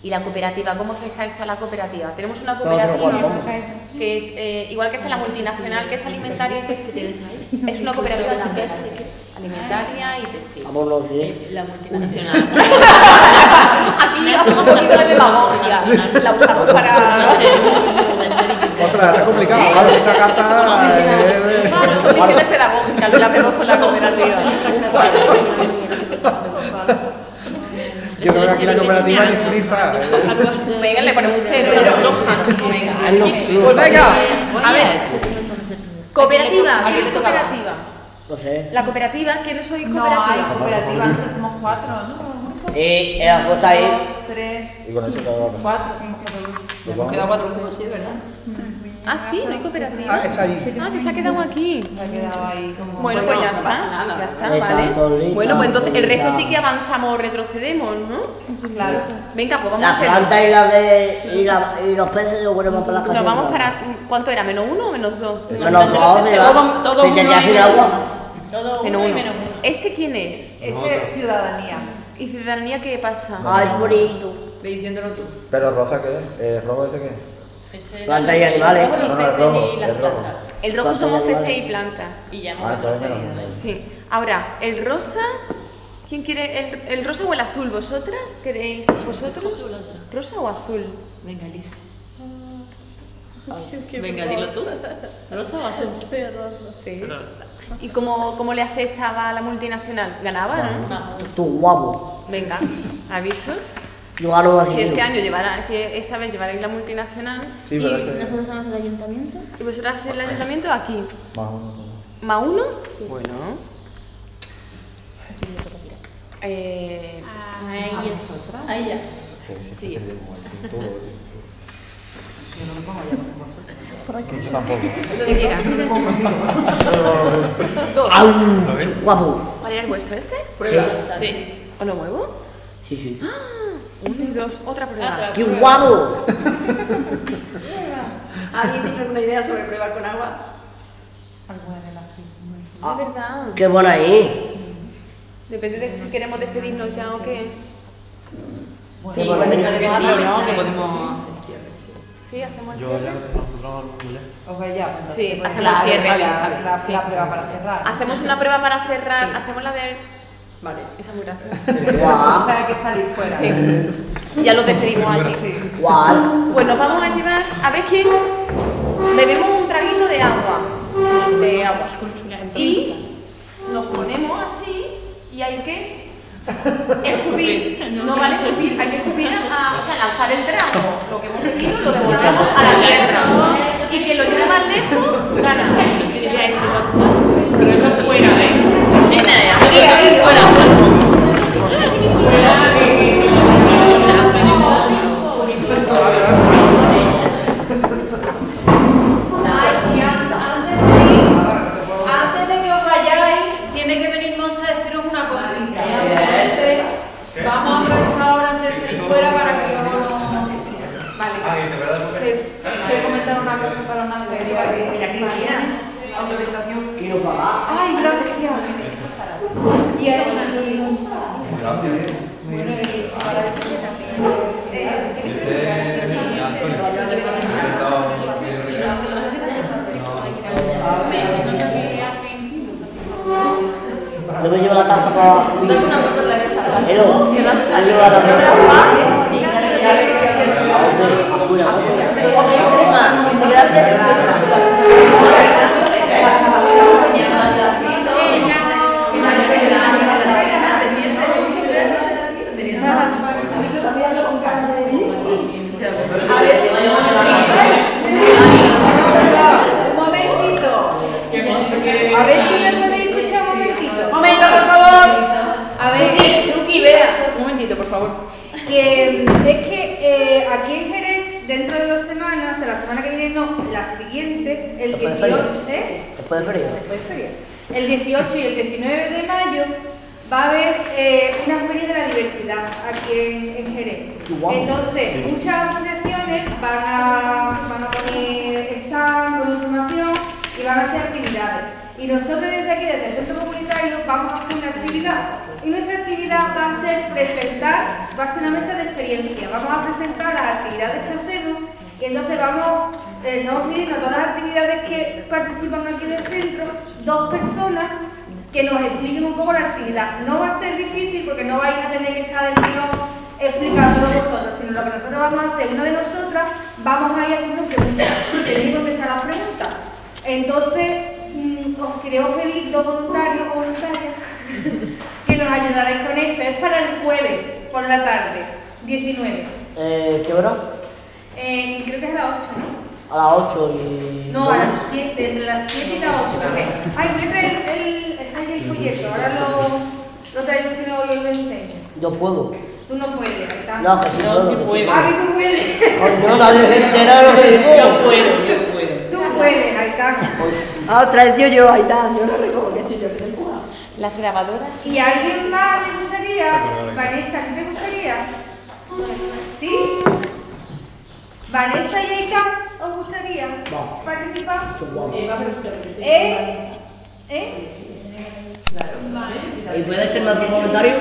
¿Y la cooperativa? ¿Cómo afecta esto a la cooperativa? Tenemos una No, pero ¿cuál, cooperativa que es, eh, igual que está la multinacional, que es alimentaria y textil, es una cooperativa también. Alimentaria y textil. Vámonos, sí. La multinacional. Aquí hacemos un poquito de demagogia. La usamos para... otra, es complicado, claro, esa carta. eh, son misiones pedagógicas, lo hacemos con la cooperativa. Yo creo que aquí la cooperativa ni frifa. Venga, le ponemos un cero. Venga. Pues venga. A ver. Cooperativa. ¿A quién ¿Quién le es cooperativa? No sé. La cooperativa, ¿quiénes sois No, hay cooperativa? cooperativa, nosotros somos cuatro, ¿no? Y la cosa ahí. Sí, ¿verdad? Ah, sí, no hay cooperativa. Ah, está ahí. Ah, que se ha quedado aquí. Se ha quedado ahí como... Bueno, pues ya está. Ya está, vale. Bueno, pues entonces el resto sí que avanzamos o retrocedemos, ¿no? Claro. Venga, pues vamos La a hacer. planta y, la de, y, la, y los peces lo ponemos para la casa. Nos vamos para. ¿Cuánto era? ¿Menos uno o menos dos? Menos dos. Todo- todo. Todo uno. uno. ¿Este quién es? Ese es ciudadanía. ¿Y ciudadanía qué pasa? Ay, bonito. Ve diciéndolo tú. Pero rosa qué es? ¿El rojo ese qué es? Y el- animales. No, no, el peces rojo, el rojo. El rojo Planta y somos peces y plantas. Y ya hemos Ah, entonces menos. Sí. Ahora, el rosa. ¿Quién quiere el, el rosa o el azul? ¿Vosotras queréis? ¿Vosotros? ¿Rosa o azul? Venga, elige. Venga, dilo tú. ¿Rosa o azul? Sí. Rosa. ¿Y cómo, cómo le aceptaba a la multinacional? ¿Ganaba, no? No. Tú, guapo. Venga, ¿has visto? Yo. Si este año llevará, si esta vez llevaréis la multinacional Sí, y, pero es que- Nosotros somos el ayuntamiento. y vosotras hacéis el ayuntamiento aquí. Más uno. ¿Más uno? Bueno. Eh, A ellos. A ella. sí. Yo tampoco. Que quieras. Dos. ¡Au! Guapo. ¿Cuál era el vuestro? ¿Este? Pruebas. Sí. ¿Os lo muevo? Sí, sí. Uno y dos. Otra prueba. ¡Qué guapo! ¿Alguien tiene alguna idea sobre pruebas con agua? Alguna de las que... Es verdad. ¡Qué buena ahí! Depende de si queremos despedirnos ya o qué. Que sí, ¿no? Que podemos hacer cierre, sí. Hacemos el Yo cierre. ya, nosotros ya. Pues Sí, hacemos la, cierre, la, bien, la, bien, la, sí. la prueba para cerrar. Hacemos una prueba para cerrar. Sí. Hacemos la de. Vale. Esa es muy graciosa. Que salir fuera. Sí. Ya los despedimos allí. Pues nos vamos a llevar. A ver quién. Bebemos un traguito de agua. De agua. Y nos ponemos así y hay que escupir. No vale escupir, hay que escupir a, o sea, lanzar el trago. Lo que hemos bebido lo devolvemos a la tierra. Y quien lo lleve más lejos, gana. Pero eso fuera, ¿eh? Sí, nada, fuera, fuera. Ay, y an- antes de ir, antes de que os vayáis, tiene que venir Monse a deciros una cosita. Entonces, vamos a aprovechar ahora antes de salir fuera para que luego no... Vale. Que- Quiero comentar una cosa para una vez que diga que ella Cristina, autorización. ¿Y no pagar? Ay, gracias. Y ahí, bueno, y para decir también. eh, Yo me llevo la taza para subir. Dame una foto en la mesa. Pero, yo llevo la taza. A ver, un momentito. A ver si me podéis escuchar un momentito. Momento, por favor. A ver, Suki, vea. Un momentito, por favor. que es que eh, aquí en Jerez, dentro de dos semanas, o sea, la semana que viene no, la siguiente, el Después de 18, feria. ¿eh? Después de feria. Después de feria. El 18 y el 19 de mayo va a haber eh, una feria de la diversidad aquí en, en Jerez. Entonces, muchas asociaciones van a, van a poner stand con información y van a hacer actividades. Y nosotros desde aquí, desde el centro comunitario, vamos a hacer una actividad. Y nuestra actividad va a ser presentar, va a ser una mesa de experiencia. Vamos a presentar las actividades que hacemos y entonces vamos, eh, estamos pidiendo a todas las actividades que participan aquí del centro, dos personas que nos expliquen un poco la actividad. No va a ser difícil porque no vais a tener que estar del tirón explicándolo vosotros, sino lo que nosotros vamos a hacer, una de nosotras, vamos a ir haciendo preguntas, tenéis que contestar las preguntas. Entonces, mm, mm, os queremos pedir dos voluntarios o voluntarias que nos ayudaréis con esto. Es para el jueves por la tarde, 19. Eh, ¿Qué hora? Eh, creo que es a las 8, ¿no? A las 8 y... No, a las 7, entre las 7 y las 8. Porque, ay, voy a traer el, el folleto, ahora lo, lo traigo si no os lo enseño. Yo puedo. Tú no puedes, ahí está. No, que sí puedo, que sí puedo. Ah, que tú puedes. Coño, nadie se entera de lo que digo. Yo puedo, yo puedo. Tú puedes, ahí está. Ah, otra vez yo, yo, ahí está, yo no recojo que soy yo que te. Las grabadoras. ¿Y alguien más le gustaría? Vanessa, ¿a ti te gustaría? ¿Sí? Vanessa y Aitán, ¿os gustaría participar? ¿Eh? ¿Eh? ¿Y puede ser más voluntario?